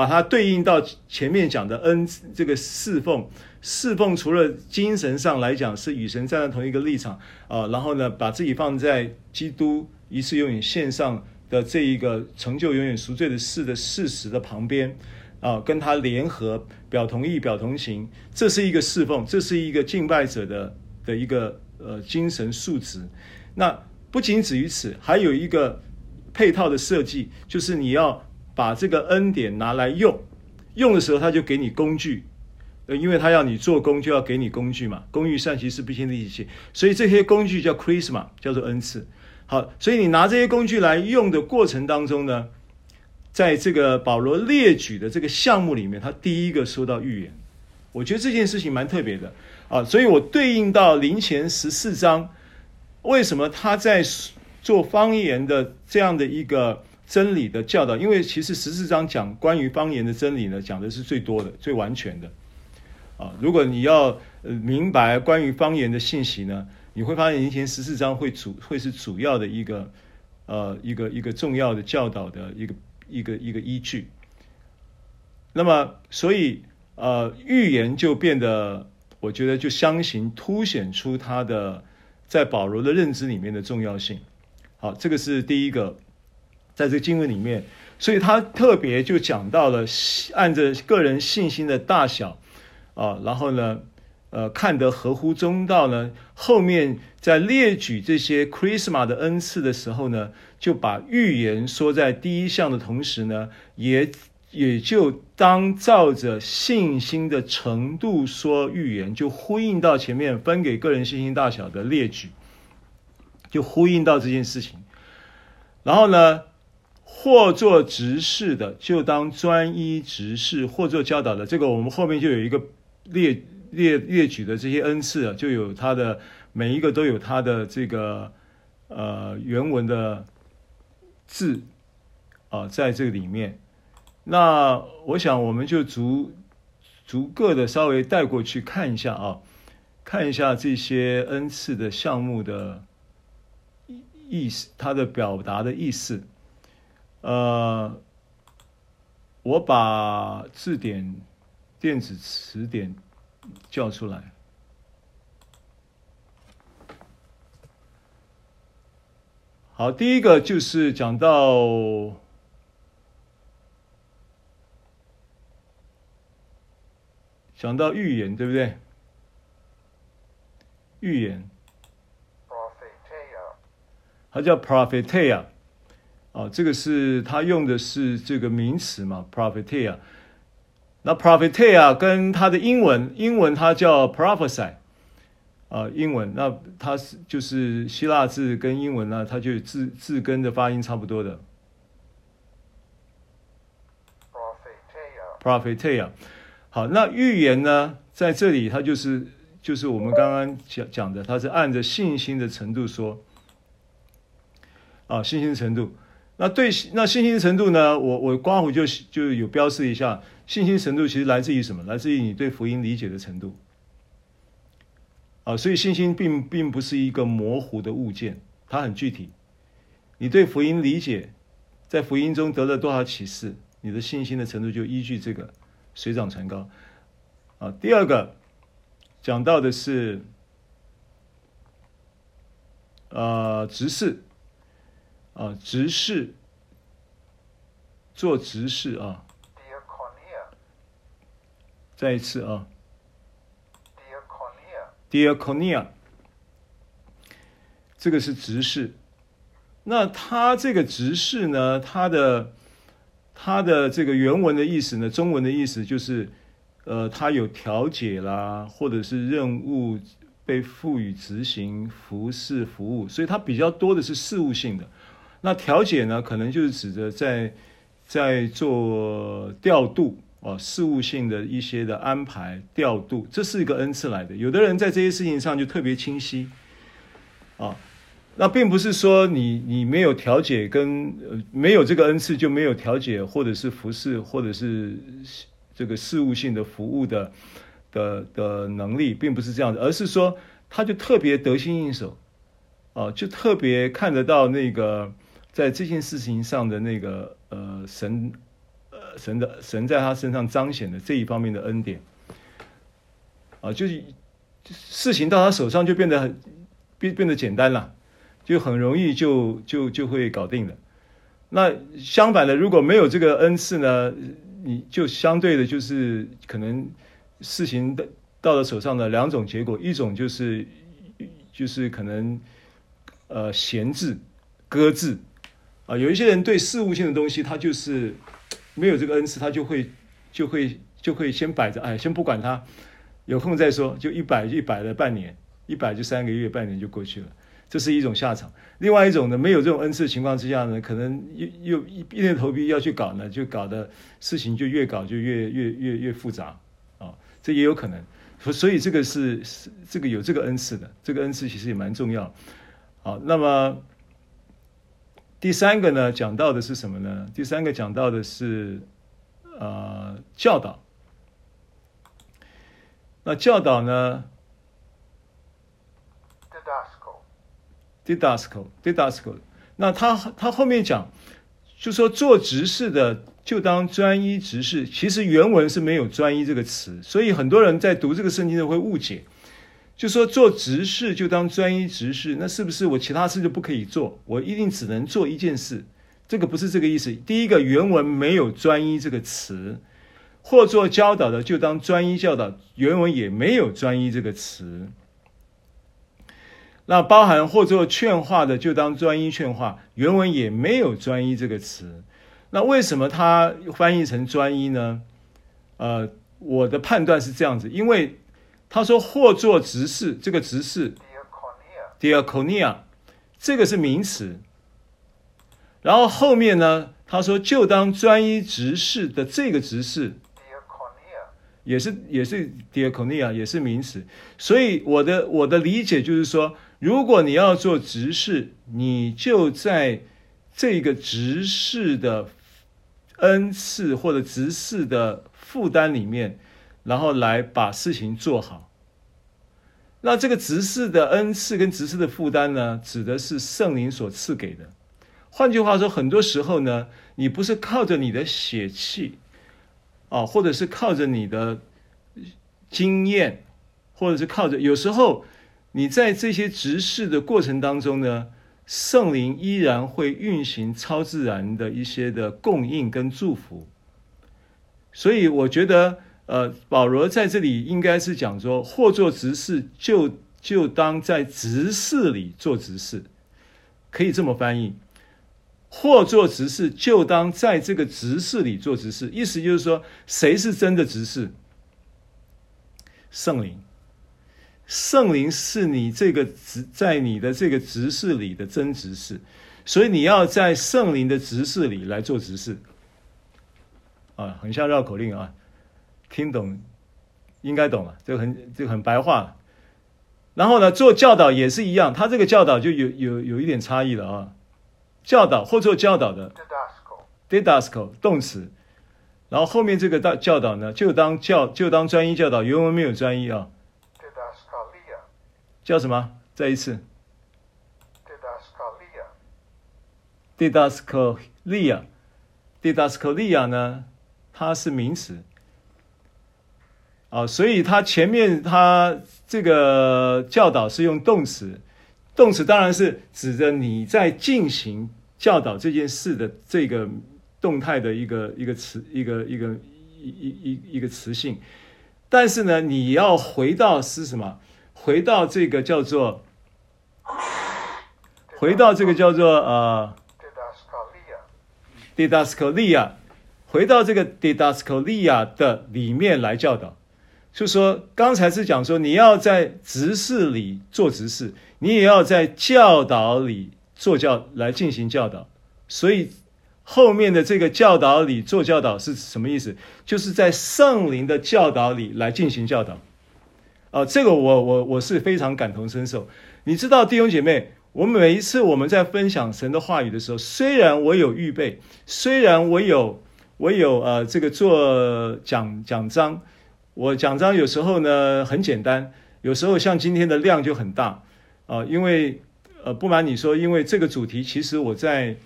把它对应到前面讲的恩这个侍奉，侍奉除了精神上来讲是与神站在同一个立场啊，然后呢，把自己放在基督。一次永远献上的这一个成就永远赎罪的事的事实的旁边，啊，跟他联合表同意表同情，这是一个侍奉，这是一个敬拜者的的一个呃精神素质。那不仅止于此，还有一个配套的设计，就是你要把这个恩典拿来用，用的时候他就给你工具，因为他要你做工，就要给你工具嘛。工欲善其事，必先利其器，所以这些工具叫 charisma，叫做恩赐。好，所以你拿这些工具来用的过程当中呢，在这个保罗列举的这个项目里面，他第一个说到预言，我觉得这件事情蛮特别的啊，所以我对应到林前十四章为什么他在做方言的这样的一个真理的教导？因为其实十四章讲关于方言的真理呢，讲的是最多的、最完全的。啊，如果你要呃明白关于方言的信息呢，你会发现以前十四章会主会是主要的一个呃一个一个重要的教导的一个一个一个依据。那么，所以呃，预言就变得，我觉得就相形凸显出他的在保罗的认知里面的重要性。好，这个是第一个，在这个经文里面，所以他特别就讲到了按着个人信心的大小啊，然后呢，呃，看得合乎中道呢，后面在列举这些 Christmas 的恩赐的时候呢，就把预言说在第一项的同时呢，也。也就当照着信心的程度说预言，就呼应到前面分给个人信心大小的列举，就呼应到这件事情。然后呢，或做执事的，就当专一执事；或做教导的，这个我们后面就有一个列列列举的这些恩赐啊，就有他的每一个都有他的这个呃原文的字啊，在这个里面。那我想，我们就逐逐个的稍微带过去看一下啊，看一下这些恩赐的项目的意思，它的表达的意思。呃，我把字典电子词典叫出来。好，第一个就是讲到。讲到预言，对不对？预言，它叫 prophetia，哦，这个是它用的是这个名词嘛，prophetia。那 prophetia 跟它的英文，英文它叫 prophesy，啊，英文那它是就是希腊字跟英文呢，它就字字根的发音差不多的。prophetia。好，那预言呢，在这里它就是就是我们刚刚讲讲的，它是按着信心的程度说，啊，信心程度。那对，那信心程度呢，我我括弧就就有标示一下，信心程度其实来自于什么？来自于你对福音理解的程度。啊，所以信心并并不是一个模糊的物件，它很具体。你对福音理解，在福音中得了多少启示，你的信心的程度就依据这个。水涨船高，啊，第二个讲到的是，呃，执事，啊，执事，做执事啊，再一次啊，diaconia，这个是执事，那他这个执事呢，他的。他的这个原文的意思呢，中文的意思就是，呃，他有调解啦，或者是任务被赋予执行、服侍、服务，所以它比较多的是事务性的。那调解呢，可能就是指着在在做调度啊，事务性的一些的安排调度，这是一个恩赐来的。有的人在这些事情上就特别清晰啊。那并不是说你你没有调解跟呃没有这个恩赐就没有调解或者是服侍或者是这个事务性的服务的的的能力，并不是这样的，而是说他就特别得心应手，啊，就特别看得到那个在这件事情上的那个呃神呃神的神在他身上彰显的这一方面的恩典，啊，就是事情到他手上就变得很变变得简单了。就很容易就就就会搞定了。那相反的，如果没有这个恩赐呢，你就相对的就是可能事情的到了手上的两种结果，一种就是就是可能呃闲置、搁置啊。有一些人对事务性的东西，他就是没有这个恩赐，他就会就会就会先摆着，哎，先不管他，有空再说。就一摆就一摆了半年，一摆就三个月，半年就过去了。这是一种下场，另外一种呢，没有这种恩赐的情况之下呢，可能又又硬着头皮要去搞呢，就搞的事情就越搞就越越越越复杂啊、这也有可能。所以这个是是这个有这个恩赐的，这个恩赐其实也蛮重要好，那么第三个呢，讲到的是什么呢？第三个讲到的是呃教导。那教导呢？Didasko，Didasko，Didasko。那他他后面讲，就说做执事的就当专一执事。其实原文是没有“专一”这个词，所以很多人在读这个圣经的会误解，就说做执事就当专一执事。那是不是我其他事就不可以做？我一定只能做一件事？这个不是这个意思。第一个原文没有“专一”这个词。或做教导的，就当专一教导。原文也没有“专一”这个词。那包含或做劝化的，就当专一劝化。原文也没有“专一”这个词。那为什么他翻译成“专一”呢？呃，我的判断是这样子，因为他说或做执事，这个执事 diakonia，这个是名词。然后后面呢，他说就当专一执事的这个执事。也是也是 diakonia 也是名词，所以我的我的理解就是说，如果你要做执事，你就在这个执事的恩赐或者执事的负担里面，然后来把事情做好。那这个执事的恩赐跟执事的负担呢，指的是圣灵所赐给的。换句话说，很多时候呢，你不是靠着你的血气。啊，或者是靠着你的经验，或者是靠着，有时候你在这些执事的过程当中呢，圣灵依然会运行超自然的一些的供应跟祝福。所以我觉得，呃，保罗在这里应该是讲说，或做执事，就就当在执事里做执事，可以这么翻译。或做执事，就当在这个执事里做执事。意思就是说，谁是真的执事？圣灵，圣灵是你这个执在你的这个执事里的真执事，所以你要在圣灵的执事里来做执事。啊，很像绕口令啊，听懂应该懂了，这个很这个很白话了。然后呢，做教导也是一样，他这个教导就有有有一点差异了啊。教导或做教导的，didasco 动词，然后后面这个大教导呢，就当教就当专一教导，原文没有专一啊。叫什么？再一次。d i d a s c o l i a d i d a s c o l i a 呢？它是名词啊，所以他前面他这个教导是用动词。动词当然是指着你在进行教导这件事的这个动态的一个一个词一个一个一一一一个词性，但是呢，你要回到是什么？回到这个叫做，回到这个叫做呃 d i d a s c o l i a 回到这个 d i d a s c o l i a 的里面来教导。就说刚才是讲说你要在执事里做执事，你也要在教导里做教来进行教导，所以后面的这个教导里做教导是什么意思？就是在圣灵的教导里来进行教导。啊，这个我我我是非常感同身受。你知道弟兄姐妹，我每一次我们在分享神的话语的时候，虽然我有预备，虽然我有我有呃这个做讲讲章。我讲章有时候呢很简单，有时候像今天的量就很大啊，因为呃不瞒你说，因为这个主题其实我在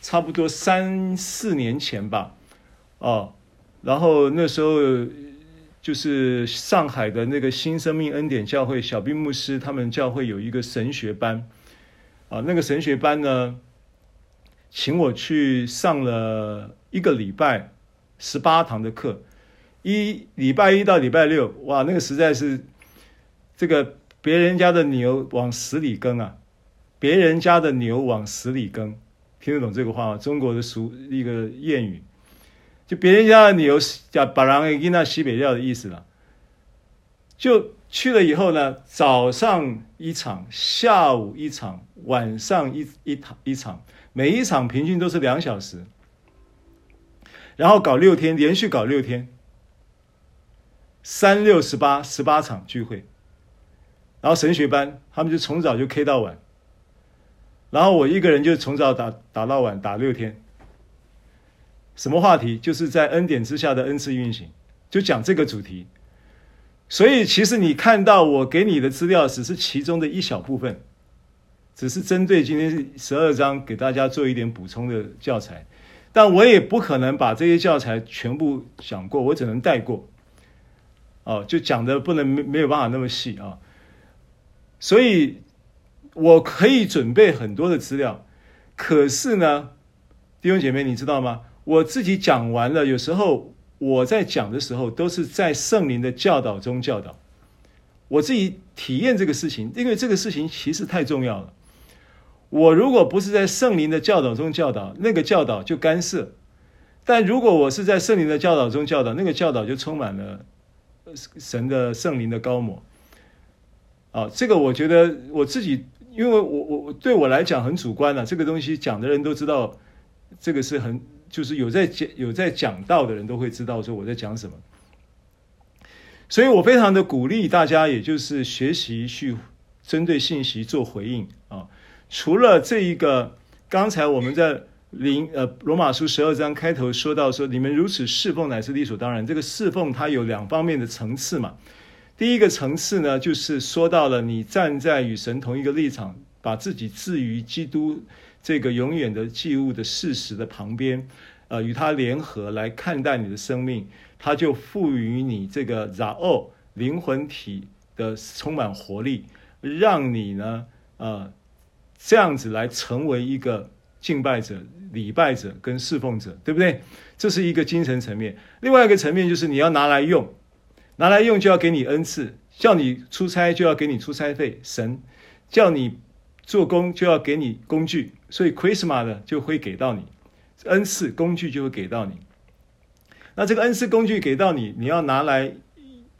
差不多三四年前吧，哦，然后那时候就是上海的那个新生命恩典教会小兵牧师他们教会有一个神学班啊，那个神学班呢，请我去上了一个礼拜十八堂的课。一礼拜一到礼拜六，哇，那个实在是这个别人家的牛往死里耕啊，别人家的牛往死里耕，听得懂这个话吗？中国的俗一个谚语，就别人家的牛叫把人给那西北料的意思了。就去了以后呢，早上一场，下午一场，晚上一一场一场，每一场平均都是两小时，然后搞六天，连续搞六天。三六十八，十八场聚会，然后神学班他们就从早就 K 到晚，然后我一个人就从早打打到晚，打六天。什么话题？就是在恩典之下的恩赐运行，就讲这个主题。所以其实你看到我给你的资料，只是其中的一小部分，只是针对今天十二章给大家做一点补充的教材。但我也不可能把这些教材全部讲过，我只能带过。哦，就讲的不能没没有办法那么细啊。所以我可以准备很多的资料，可是呢，弟兄姐妹，你知道吗？我自己讲完了，有时候我在讲的时候，都是在圣灵的教导中教导。我自己体验这个事情，因为这个事情其实太重要了。我如果不是在圣灵的教导中教导，那个教导就干涉；但如果我是在圣灵的教导中教导，那个教导就充满了神的圣灵的高抹。啊，这个我觉得我自己，因为我我对我来讲很主观啊，这个东西讲的人都知道，这个是很。就是有在讲有在讲道的人都会知道说我在讲什么，所以我非常的鼓励大家，也就是学习去针对信息做回应啊。除了这一个，刚才我们在灵呃罗马书十二章开头说到说，你们如此侍奉乃是理所当然。这个侍奉它有两方面的层次嘛。第一个层次呢，就是说到了你站在与神同一个立场，把自己置于基督。这个永远的祭物的事实的旁边，呃，与他联合来看待你的生命，他就赋予你这个 z a 灵魂体的充满活力，让你呢，呃，这样子来成为一个敬拜者、礼拜者跟侍奉者，对不对？这是一个精神层面。另外一个层面就是你要拿来用，拿来用就要给你恩赐，叫你出差就要给你出差费，神叫你。做工就要给你工具，所以 Christmas 的就会给到你恩赐工具就会给到你。那这个恩赐工具给到你，你要拿来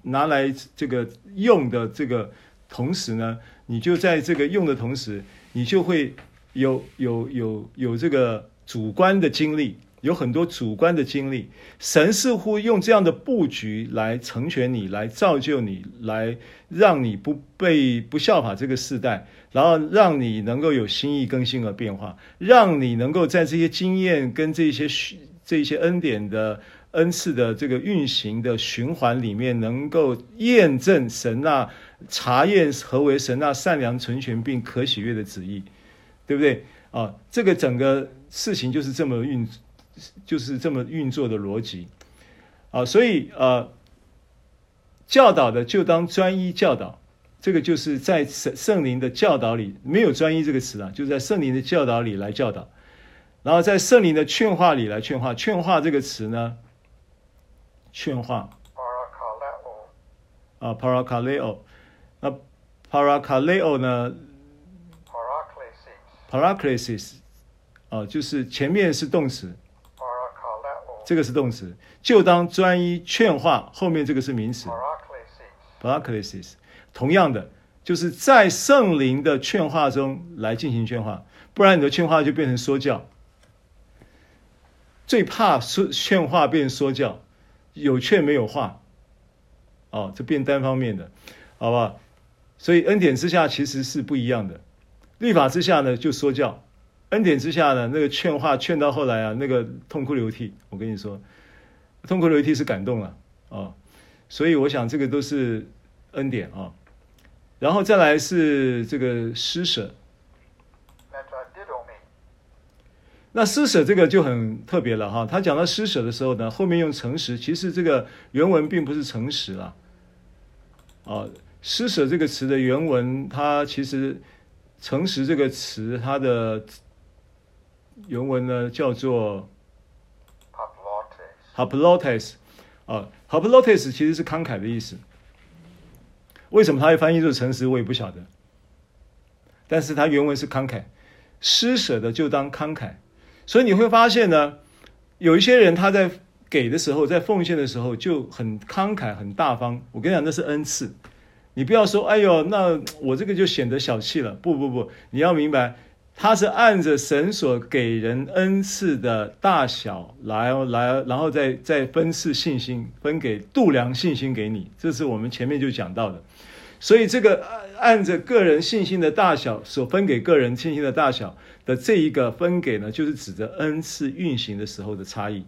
拿来这个用的这个同时呢，你就在这个用的同时，你就会有有有有这个主观的经历。有很多主观的经历，神似乎用这样的布局来成全你，来造就你，来让你不被不效法这个世代，然后让你能够有心意更新和变化，让你能够在这些经验跟这些这些恩典的恩赐的这个运行的循环里面，能够验证神那查验何为神那善良、纯全并可喜悦的旨意，对不对啊？这个整个事情就是这么运。就是这么运作的逻辑，啊，所以呃，教导的就当专一教导，这个就是在圣圣灵的教导里，没有专一这个词啊，就在圣灵的教导里来教导，然后在圣灵的劝化里来劝化。劝化这个词呢，劝化，啊 p a r a c a l e o 那 p a r a c a l e o 呢，paraklesis，啊，就是前面是动词。这个是动词，就当专一劝化。后面这个是名词，paraklesis。同样的，就是在圣灵的劝化中来进行劝化，不然你的劝化就变成说教。最怕说劝化变说教，有劝没有话，哦，这变单方面的，好不好？所以恩典之下其实是不一样的，律法之下呢就说教。恩典之下呢，那个劝话劝到后来啊，那个痛哭流涕。我跟你说，痛哭流涕是感动了啊、哦，所以我想这个都是恩典啊、然后再来是这个施舍。那施舍这个就很特别了哈。他讲到施舍的时候呢，后面用诚实，其实这个原文并不是诚实了。啊、哦，施舍这个词的原文，它其实诚实这个词它的。原文呢叫做 “haplotes”，啊，“haplotes” 其实是慷慨的意思。为什么它会翻译做诚实，我也不晓得。但是它原文是慷慨，施舍的就当慷慨。所以你会发现呢，有一些人他在给的时候，在奉献的时候就很慷慨、很大方。我跟你讲，那是恩赐。你不要说，哎呦，那 我这个就显得小气了。不不不，你要明白。他是按着神所给人恩赐的大小来来，然后再再分赐信心，分给度量信心给你。这是我们前面就讲到的。所以这个按着个人信心的大小所分给个人信心的大小的这一个分给呢，就是指着恩赐运行的时候的差异。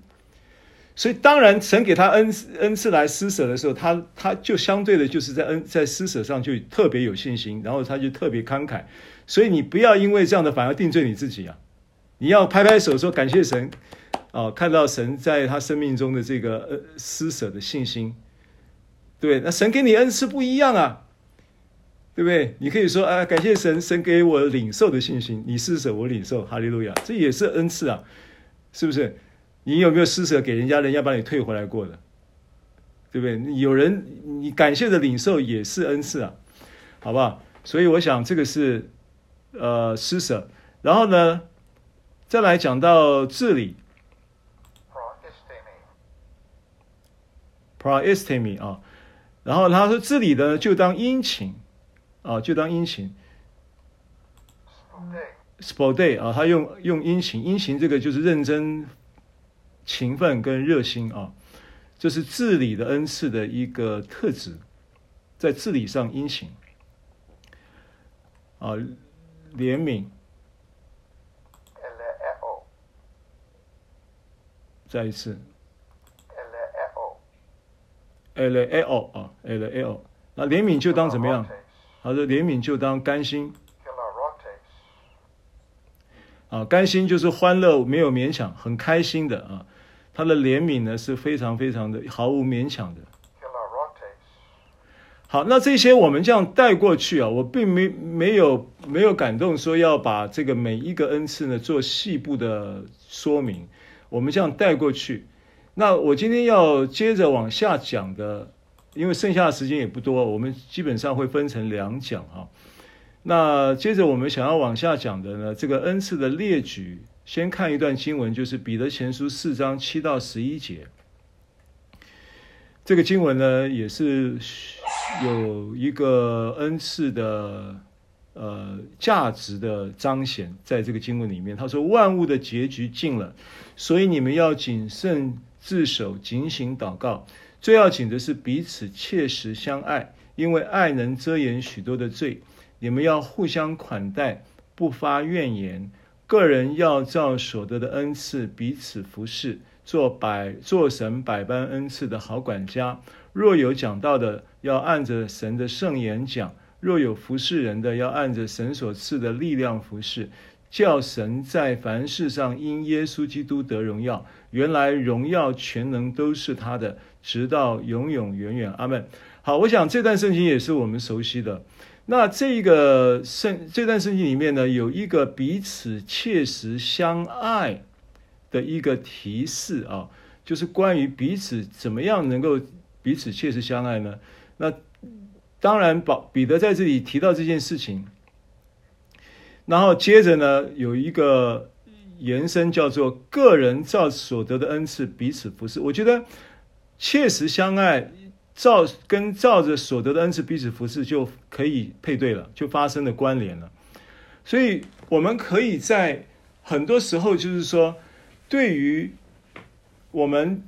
所以当然，神给他恩恩赐来施舍的时候，他他就相对的就是在恩在施舍上就特别有信心，然后他就特别慷慨。所以你不要因为这样的反而定罪你自己啊！你要拍拍手说感谢神，哦，看到神在他生命中的这个呃施舍的信心，对，那神给你恩赐不一样啊，对不对？你可以说啊，感谢神，神给我领受的信心，你施舍我领受，哈利路亚，这也是恩赐啊，是不是？你有没有施舍给人家，人家把你退回来过的，对不对？有人你感谢的领受也是恩赐啊，好不好？所以我想这个是呃施舍，然后呢，再来讲到治理，proistemi 啊，然后他说治理的就当殷勤啊，就当殷勤 Spoday 啊，他用用殷勤，殷勤这个就是认真。勤奋跟热心啊，这是治理的恩赐的一个特质，在治理上殷勤啊，怜悯。再一次。L L 啊，L L，那怜悯就当怎么样？好的，怜悯就当甘心。啊，甘心就是欢乐，没有勉强，很开心的啊。他的怜悯呢是非常非常的毫无勉强的。好，那这些我们这样带过去啊，我并没没有没有感动说要把这个每一个恩赐呢做细部的说明，我们这样带过去。那我今天要接着往下讲的，因为剩下的时间也不多，我们基本上会分成两讲哈。那接着我们想要往下讲的呢，这个恩赐的列举。先看一段经文，就是彼得前书四章七到十一节。这个经文呢，也是有一个恩赐的呃价值的彰显，在这个经文里面，他说：“万物的结局近了，所以你们要谨慎自守，警醒祷告。最要紧的是彼此切实相爱，因为爱能遮掩许多的罪。你们要互相款待，不发怨言。”个人要照所得的恩赐彼此服侍，做百做神百般恩赐的好管家。若有讲道的，要按着神的圣言讲；若有服侍人的，要按着神所赐的力量服侍，叫神在凡事上因耶稣基督得荣耀。原来荣耀全能都是他的，直到永永远远。阿门。好，我想这段圣经也是我们熟悉的。那这个圣这段圣经里面呢，有一个彼此切实相爱的一个提示啊，就是关于彼此怎么样能够彼此切实相爱呢？那当然，保彼得在这里提到这件事情，然后接着呢，有一个延伸叫做个人照所得的恩赐彼此服侍。我觉得切实相爱。照跟照着所得的恩赐彼此服侍就可以配对了，就发生了关联了。所以我们可以在很多时候，就是说，对于我们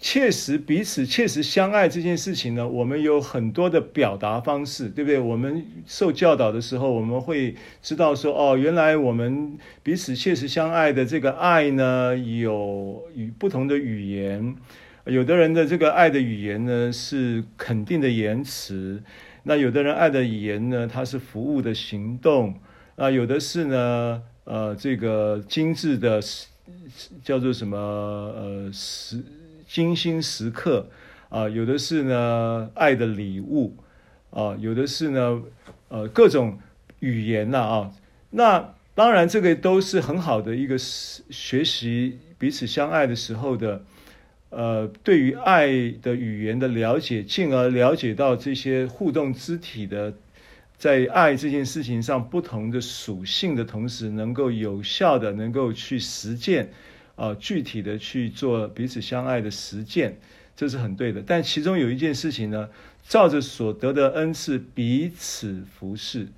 切实彼此切实相爱这件事情呢，我们有很多的表达方式，对不对？我们受教导的时候，我们会知道说，哦，原来我们彼此切实相爱的这个爱呢，有与不同的语言。有的人的这个爱的语言呢，是肯定的言辞，那有的人爱的语言呢，它是服务的行动，啊，有的是呢，呃，这个精致的，叫做什么，呃，时精心时刻，啊，有的是呢，爱的礼物，啊，有的是呢，呃，各种语言呐，啊，那当然这个都是很好的一个学习彼此相爱的时候的。呃，对于爱的语言的了解，进而了解到这些互动肢体的在爱这件事情上不同的属性的同时，能够有效的能够去实践，啊、具体的去做彼此相爱的实践，这是很对的。但其中有一件事情呢，照着所得的恩赐彼此服侍，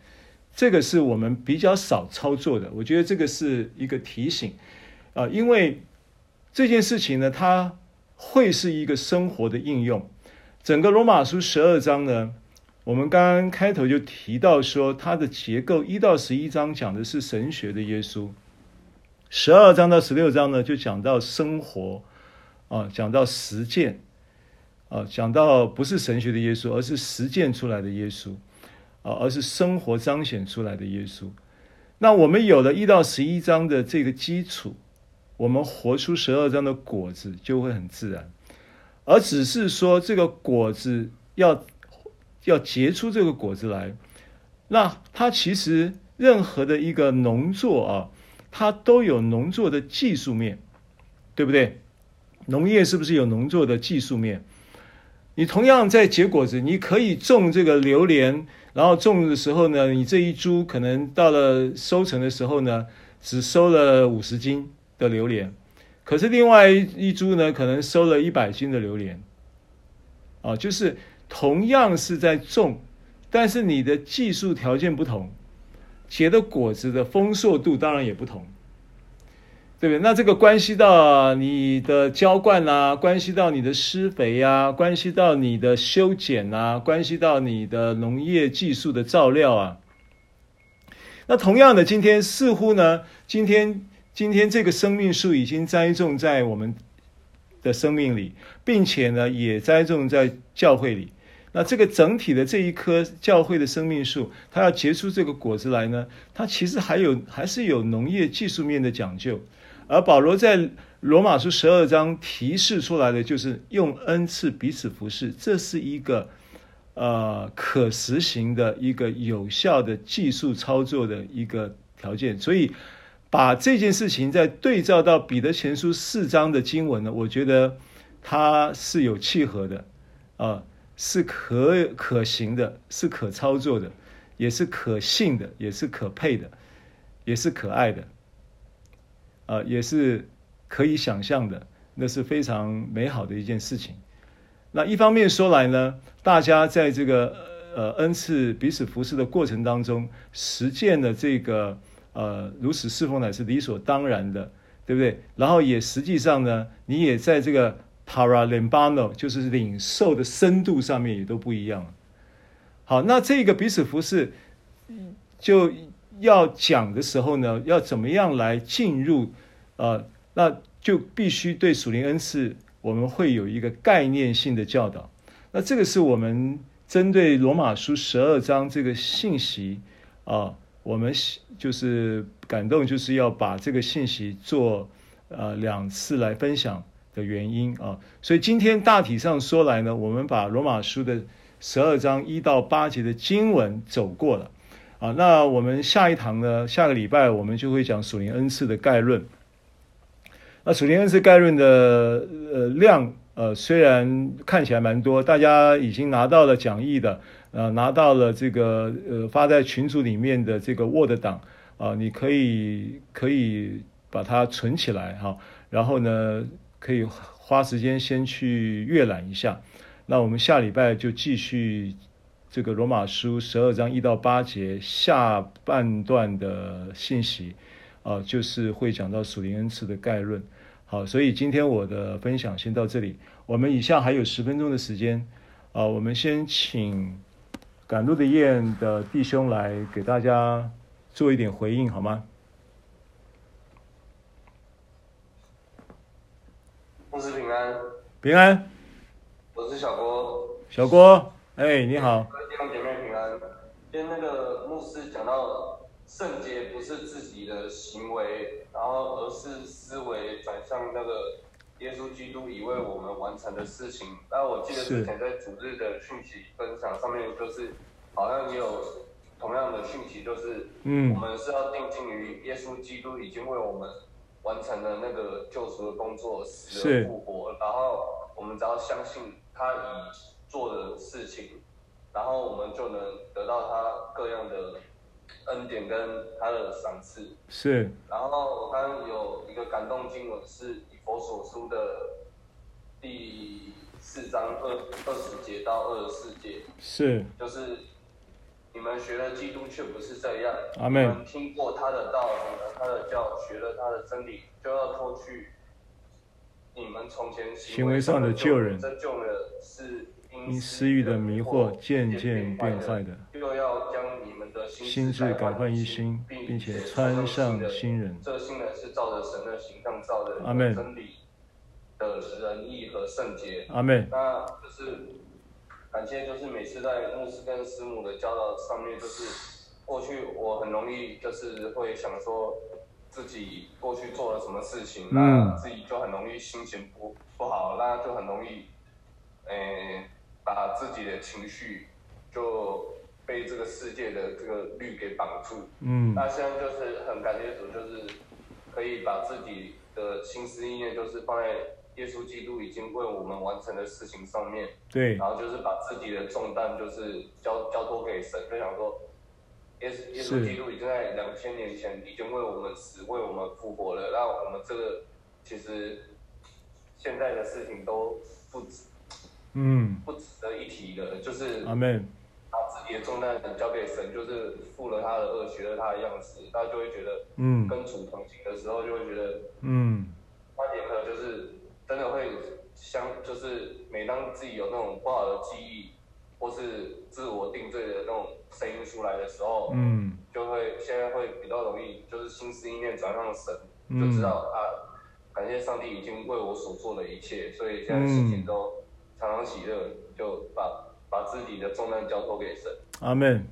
这个是我们比较少操作的。我觉得这个是一个提醒，啊、因为这件事情呢，它。会是一个生活的应用。整个罗马书十二章呢，我们刚刚开头就提到说，它的结构一到十一章讲的是神学的耶稣，十二章到十六章呢就讲到生活，啊，讲到实践，啊，讲到不是神学的耶稣，而是实践出来的耶稣，啊，而是生活彰显出来的耶稣。那我们有了一到十一章的这个基础，我们活出十二章的果子就会很自然，而只是说这个果子要。要结出这个果子来，那它其实任何的一个农作啊，它都有农作的技术面，对不对？农业是不是有农作的技术面？你同样在结果子，你可以种这个榴莲，然后种的时候呢，你这一株可能到了收成的时候呢，只收了五十斤的榴莲，可是另外一株呢，可能收了一百斤的榴莲，啊，就是。同样是在种，但是你的技术条件不同，结的果子的丰硕度当然也不同，对不对？那这个关系到你的浇灌啊，关系到你的施肥啊，关系到你的修剪啊，关系到你的农业技术的照料啊。那同样的，今天似乎呢，今天今天这个生命树已经栽种在我们的生命里，并且呢，也栽种在教会里。那这个整体的这一棵教会的生命树，它要结出这个果子来呢，它其实还有还是有农业技术面的讲究。而保罗在罗马书十二章提示出来的，就是用恩赐彼此服侍，这是一个呃可实行的一个有效的技术操作的一个条件。所以把这件事情再对照到彼得前书四章的经文呢，我觉得它是有契合的啊。呃是可可行的，是可操作的，也是可信的，也是可配的，也是可爱的，啊、也是可以想象的，那是非常美好的一件事情。那一方面说来呢，大家在这个呃恩赐彼此服侍的过程当中，实践的这个呃如此侍奉乃是理所当然的，对不对？然后也实际上呢，你也在这个。Paralambano 就是领受的深度上面也都不一样。好，那这个彼此服侍就要讲的时候呢，要怎么样来进入？呃，那就必须对属灵恩赐，我们会有一个概念性的教导。那这个是我们针对罗马书十二章这个信息啊、我们就是感动，就是要把这个信息做呃两次来分享。的原因啊，所以今天大体上说来呢，我们把罗马书的十二章一到八节的经文走过了啊。那我们下一堂呢，下个礼拜我们就会讲属灵恩赐的概论。那属灵恩赐概论的呃量呃虽然看起来蛮多，大家已经拿到了讲义的，呃拿到了这个呃发在群组里面的这个 Word 档啊，你可以可以把它存起来哈，然后呢。可以花时间先去阅览一下，那我们下礼拜就继续这个罗马书十二章一到八节下半段的信息，啊，就是会讲到属灵恩赐的概论。好，所以今天我的分享先到这里，我们以下还有十分钟的时间，啊，我们先请赶路的雁的弟兄来给大家做一点回应，好吗？牧师平安，平安。我是小郭，小郭，哎，你好。兄姐妹平安。今天那个牧师讲到圣洁不是自己的行为，然后而是思维转向那个耶稣基督已为我们完成的事情。那我记得之前在主日的讯息分享上面，就是好像也有同样的讯息，就是嗯，我们是要定睛于耶稣基督已经为我们。完成了那个救赎的工作，死而复活，然后我们只要相信他已做的事情，然后我们就能得到他各样的恩典跟他的赏赐。是。然后我刚刚有一个感动经文是以佛所书的第四章二二十节到二十四节。是。就是。你们学了基督，却不是这样。阿门。你们听过他的道，懂了他的教，学了他的真理，就要脱去你们从前行为上的旧人。这旧人是因私欲的迷惑渐渐变坏的，又要将你们的心智改换一新，并且穿上新人。这新人是照着神的形象造的，阿门。真理的仁义和圣洁，阿门。那就是感谢，就是每次在牧师跟师母的教导上面，就是过去我很容易就是会想说。自己过去做了什么事情，那自己就很容易心情不不好，那就很容易，诶、欸，把自己的情绪就被这个世界的这个律给绑住。嗯，那现在就是很感谢主，就是可以把自己的心思意念，就是放在耶稣基督已经为我们完成的事情上面。对，然后就是把自己的重担就是交交托给神，就想说。耶稣耶稣基督已经在两千年前已经为我们死，为我们复活了。那我们这个其实现在的事情都不值，嗯，不值得一提的，就是阿门。把自己的重担交给神，就是负了他的恶，学了他的样式，他就会觉得，嗯，跟主同行的时候就会觉得，嗯，他也可能就是真的会相，就是每当自己有那种不好的记忆。或是自我定罪的那种声音出来的时候，嗯，就会现在会比较容易，就是心思意念转向神，嗯，就知道啊，感谢上帝已经为我所做的一切，所以现在事情都常常喜乐，就把把自己的重担交托给神。阿门。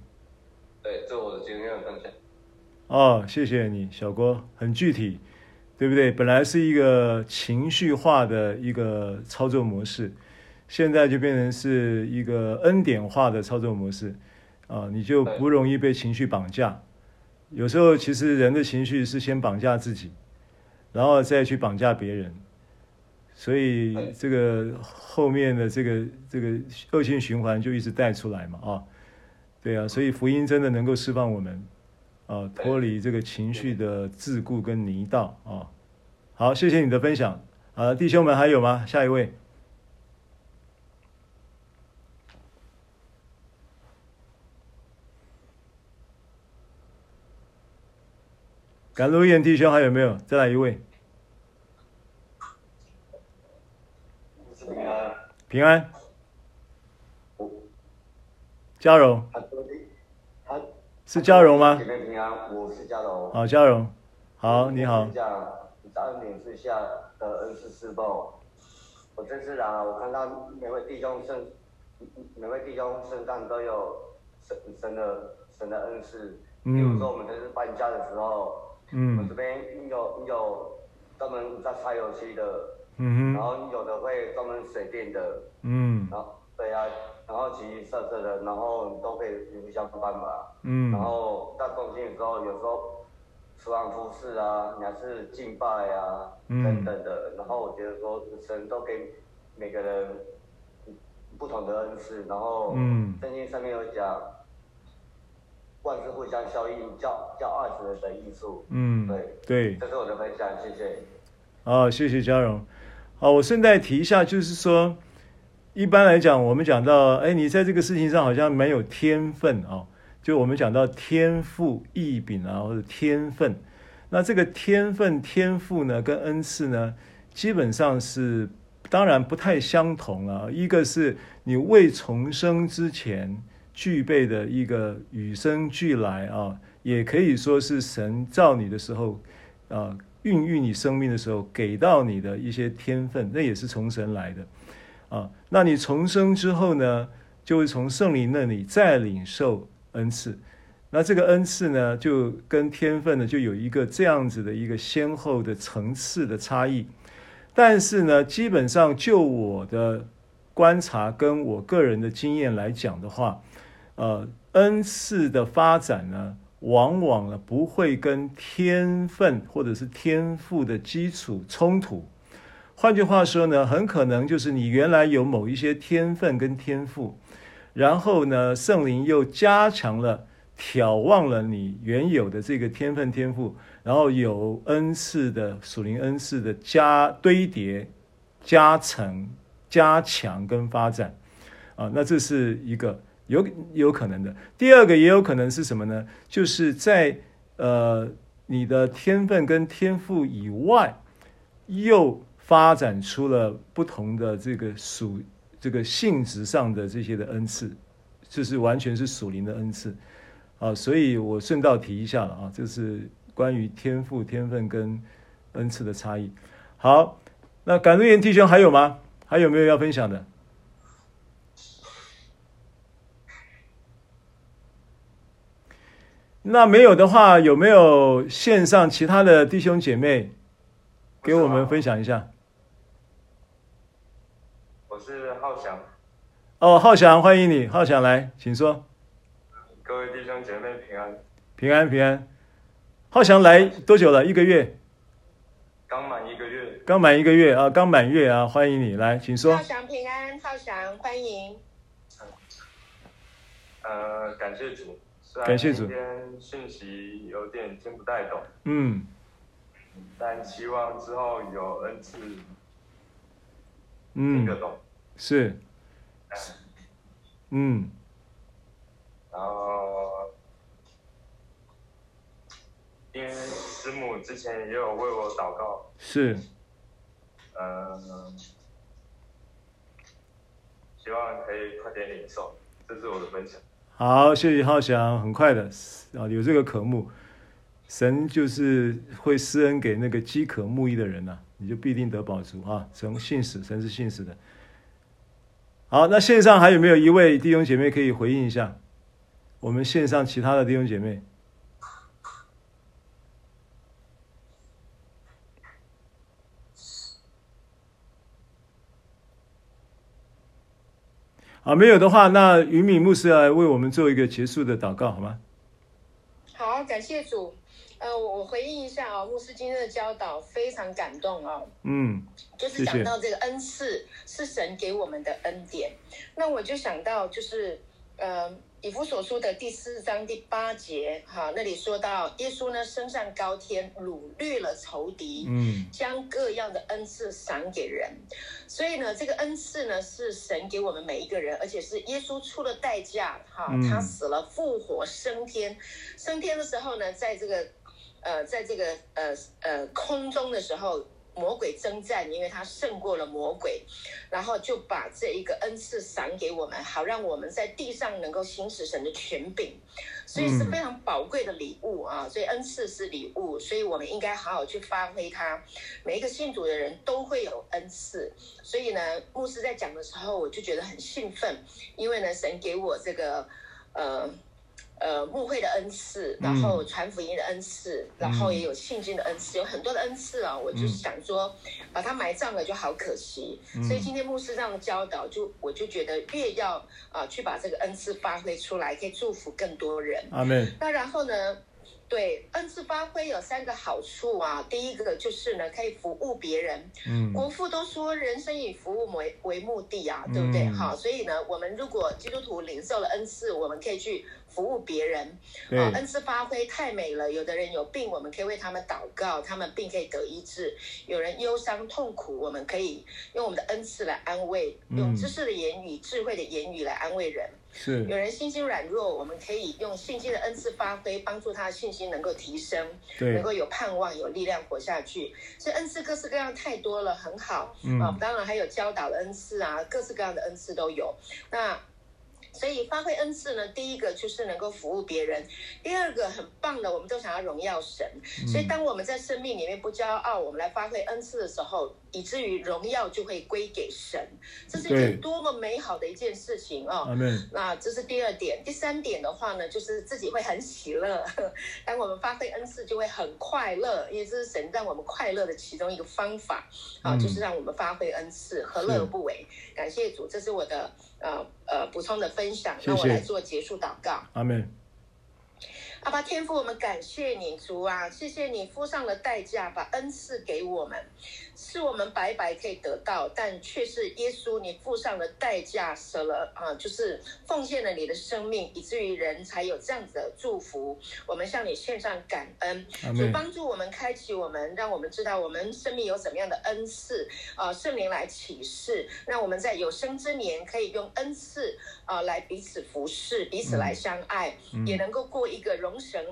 对，这我的今天的分享。哦，谢谢你，小郭，很具体，对不对？本来是一个情绪化的一个操作模式。现在就变成是一个恩典化的操作模式，啊，你就不容易被情绪绑架。有时候其实人的情绪是先绑架自己，然后再去绑架别人，所以这个后面的这个这个恶性循环就一直带出来嘛，啊，对啊，所以福音真的能够释放我们，啊，脱离这个情绪的桎梏跟泥道啊。好，谢谢你的分享，啊，弟兄们还有吗？下一位。赶路燕弟兄还有没有？再来一位。平安。平安。嘉荣。是嘉荣吗？平安，我是嘉荣。好，嘉荣。好，你好。这样，感恩之下的恩赐侍奉。我这次来啊，我看到每位弟兄身，每位弟兄身上都有神神的神的恩赐。比如说我们这次搬家的时候。嗯，我这边有有专门在拆油漆的，嗯哼，然后有的会专门水电的，嗯，然后对啊，然后其余色色的，然后都可以互相帮忙，嗯，然后到中心的时候，有时候厨房服饰啊，你还是敬拜啊，嗯，等等的，然后我觉得说神都给每个人不同的恩赐，然后嗯，圣经上面有讲。万事互相效应，叫叫二十人的艺术。嗯，对对，这是我的分享，谢谢。好，谢谢嘉荣。好，我顺带提一下，就是说，一般来讲，我们讲到，哎，你在这个事情上好像没有天分啊。就我们讲到天赋异禀啊，或者天分，那这个天分、天赋呢，跟恩赐呢，基本上是当然不太相同啊。一个是你未重生之前。具备的一个与生俱来啊，也可以说是神造你的时候，啊，孕育你生命的时候给到你的一些天分，那也是从神来的，啊，那你重生之后呢，就会从圣灵那里再领受恩赐，那这个恩赐呢，就跟天分呢，就有一个这样子的一个先后的层次的差异，但是呢，基本上就我的观察跟我个人的经验来讲的话。呃，恩赐的发展呢，往往呢不会跟天分或者是天赋的基础冲突。换句话说呢，很可能就是你原来有某一些天分跟天赋，然后呢，圣灵又加强了、眺望了你原有的这个天分天赋，然后有恩赐的属灵恩赐的加堆叠、加成、加强跟发展。啊，那这是一个。有有可能的，第二个也有可能是什么呢？就是在呃你的天分跟天赋以外，又发展出了不同的这个属这个性质上的这些的恩赐，就是完全是属灵的恩赐啊。所以我顺道提一下了啊，这是关于天赋、天分跟恩赐的差异。好，那感恩言弟兄还有吗？还有没有要分享的？那没有的话，有没有线上其他的弟兄姐妹给我们分享一下？我是浩翔。哦，浩翔，欢迎你，浩翔来，请说。各位弟兄姐妹平安。平安平安。浩翔来多久了？一个月。刚满一个月。刚满一个月啊，刚满月啊，欢迎你来，请说。浩翔平安，浩翔欢迎。呃，感谢主。感谢主。今天讯息有点听不太懂。嗯。但希望之后有恩赐。嗯。听得懂。是。嗯。然后，因为师母之前也有为我祷告。是。嗯。希望可以快点领受，这是我的分享。好，谢谢浩翔，很快的啊，有这个渴慕，神就是会施恩给那个饥渴慕义的人呐、你就必定得宝足啊。神信使，神是信使的。好，那线上还有没有一位弟兄姐妹可以回应一下？我们线上其他的弟兄姐妹。啊，没有的话，那于敏牧师来为我们做一个结束的祷告，好吗？好，感谢主。呃，我回应一下啊、哦，牧师今天的教导非常感动啊、哦。嗯，就是讲到这个恩赐是神给我们的恩典，那我就想到就是呃。以弗所书的第四章第八节，哈，那里说到耶稣呢升上高天，掳掠了仇敌，嗯，将各样的恩赐赏给人。所以呢，这个恩赐呢是神给我们每一个人，而且是耶稣出了代价，哈，他死了复活升天，升天的时候呢，在这个呃，在这个呃呃空中的时候。魔鬼征战，因为他胜过了魔鬼，然后就把这一个恩赐赏给我们，好让我们在地上能够行使神的权柄，所以是非常宝贵的礼物啊！所以恩赐是礼物，所以我们应该好好去发挥它。每一个信主的人都会有恩赐，所以呢，牧师在讲的时候，我就觉得很兴奋，因为呢，神给我这个呃。呃，牧会的恩赐，然后传福音的恩赐，嗯、然后也有信心的恩赐，有很多的恩赐啊、哦。我就想说，把它埋葬了就好可惜。嗯、所以今天牧师这样的教导，就我就觉得越要啊、呃、去把这个恩赐发挥出来，可以祝福更多人。阿门。那然后呢？对，恩赐发挥有三个好处啊。第一个就是呢，可以服务别人。嗯，国父都说人生以服务为为目的啊，对不对？好、嗯，所以呢，我们如果基督徒领受了恩赐，我们可以去服务别人。对啊，恩赐发挥太美了。有的人有病，我们可以为他们祷告，他们病可以得医治。有人忧伤痛苦，我们可以用我们的恩赐来安慰，用知识的言语、智慧的言语来安慰人。是有人信心软弱，我们可以用信心的恩赐发挥，帮助他的信心能够提升，对能够有盼望、有力量活下去。所以恩赐各式各样太多了，很好。嗯，啊，当然还有教导的恩赐啊，各式各样的恩赐都有。那。所以发挥恩赐呢，第一个就是能够服务别人，第二个很棒的，我们都想要荣耀神。所以当我们在生命里面不骄傲，我们来发挥恩赐的时候，以至于荣耀就会归给神，这是一件多么美好的一件事情哦。那这是第二点，第三点的话呢，就是自己会很喜乐。当我们发挥恩赐，就会很快乐，因为这是神让我们快乐的其中一个方法啊，就是让我们发挥恩赐，何乐而不为？感谢主，这是我的。呃呃，补充的分享，那我来做结束祷告。阿门。阿爸天父，我们感谢你，主啊，谢谢你付上了代价，把恩赐给我们，是我们白白可以得到，但却是耶稣你付上了代价，舍了啊，就是奉献了你的生命，以至于人才有这样子的祝福。我们向你献上感恩，主帮助我们开启我们，让我们知道我们生命有怎么样的恩赐啊，圣灵来启示，让我们在有生之年可以用恩赐啊来彼此服侍，彼此来相爱，嗯、也能够过一个荣。荣神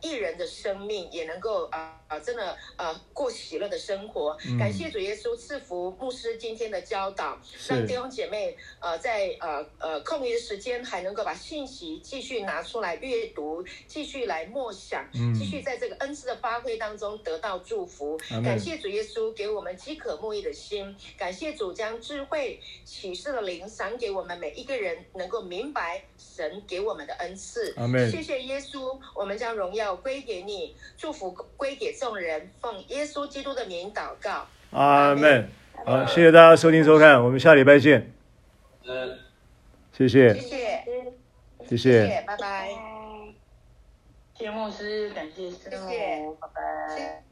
一人的生命，也能够啊啊、呃，真的啊过喜乐的生活。嗯、感谢主耶稣赐福牧师今天的教导，让弟兄姐妹呃在呃呃空余的时间还能够把信息继续拿出来阅读，继续来默想，继续在这个恩赐的发挥当中得到祝福。嗯、感谢主耶稣给我们饥渴慕义的心，感谢主将智慧启示的灵赏给我们每一个人，能够明白神给我们的恩赐。谢谢耶稣，我们将荣耀归给你，祝福归给众人，奉耶稣基督的名祷告。阿门。好，谢谢大家收听收看，我们下礼拜见。谢。谢谢。谢谢。谢谢。拜拜。谢谢牧师，感谢师母，拜拜。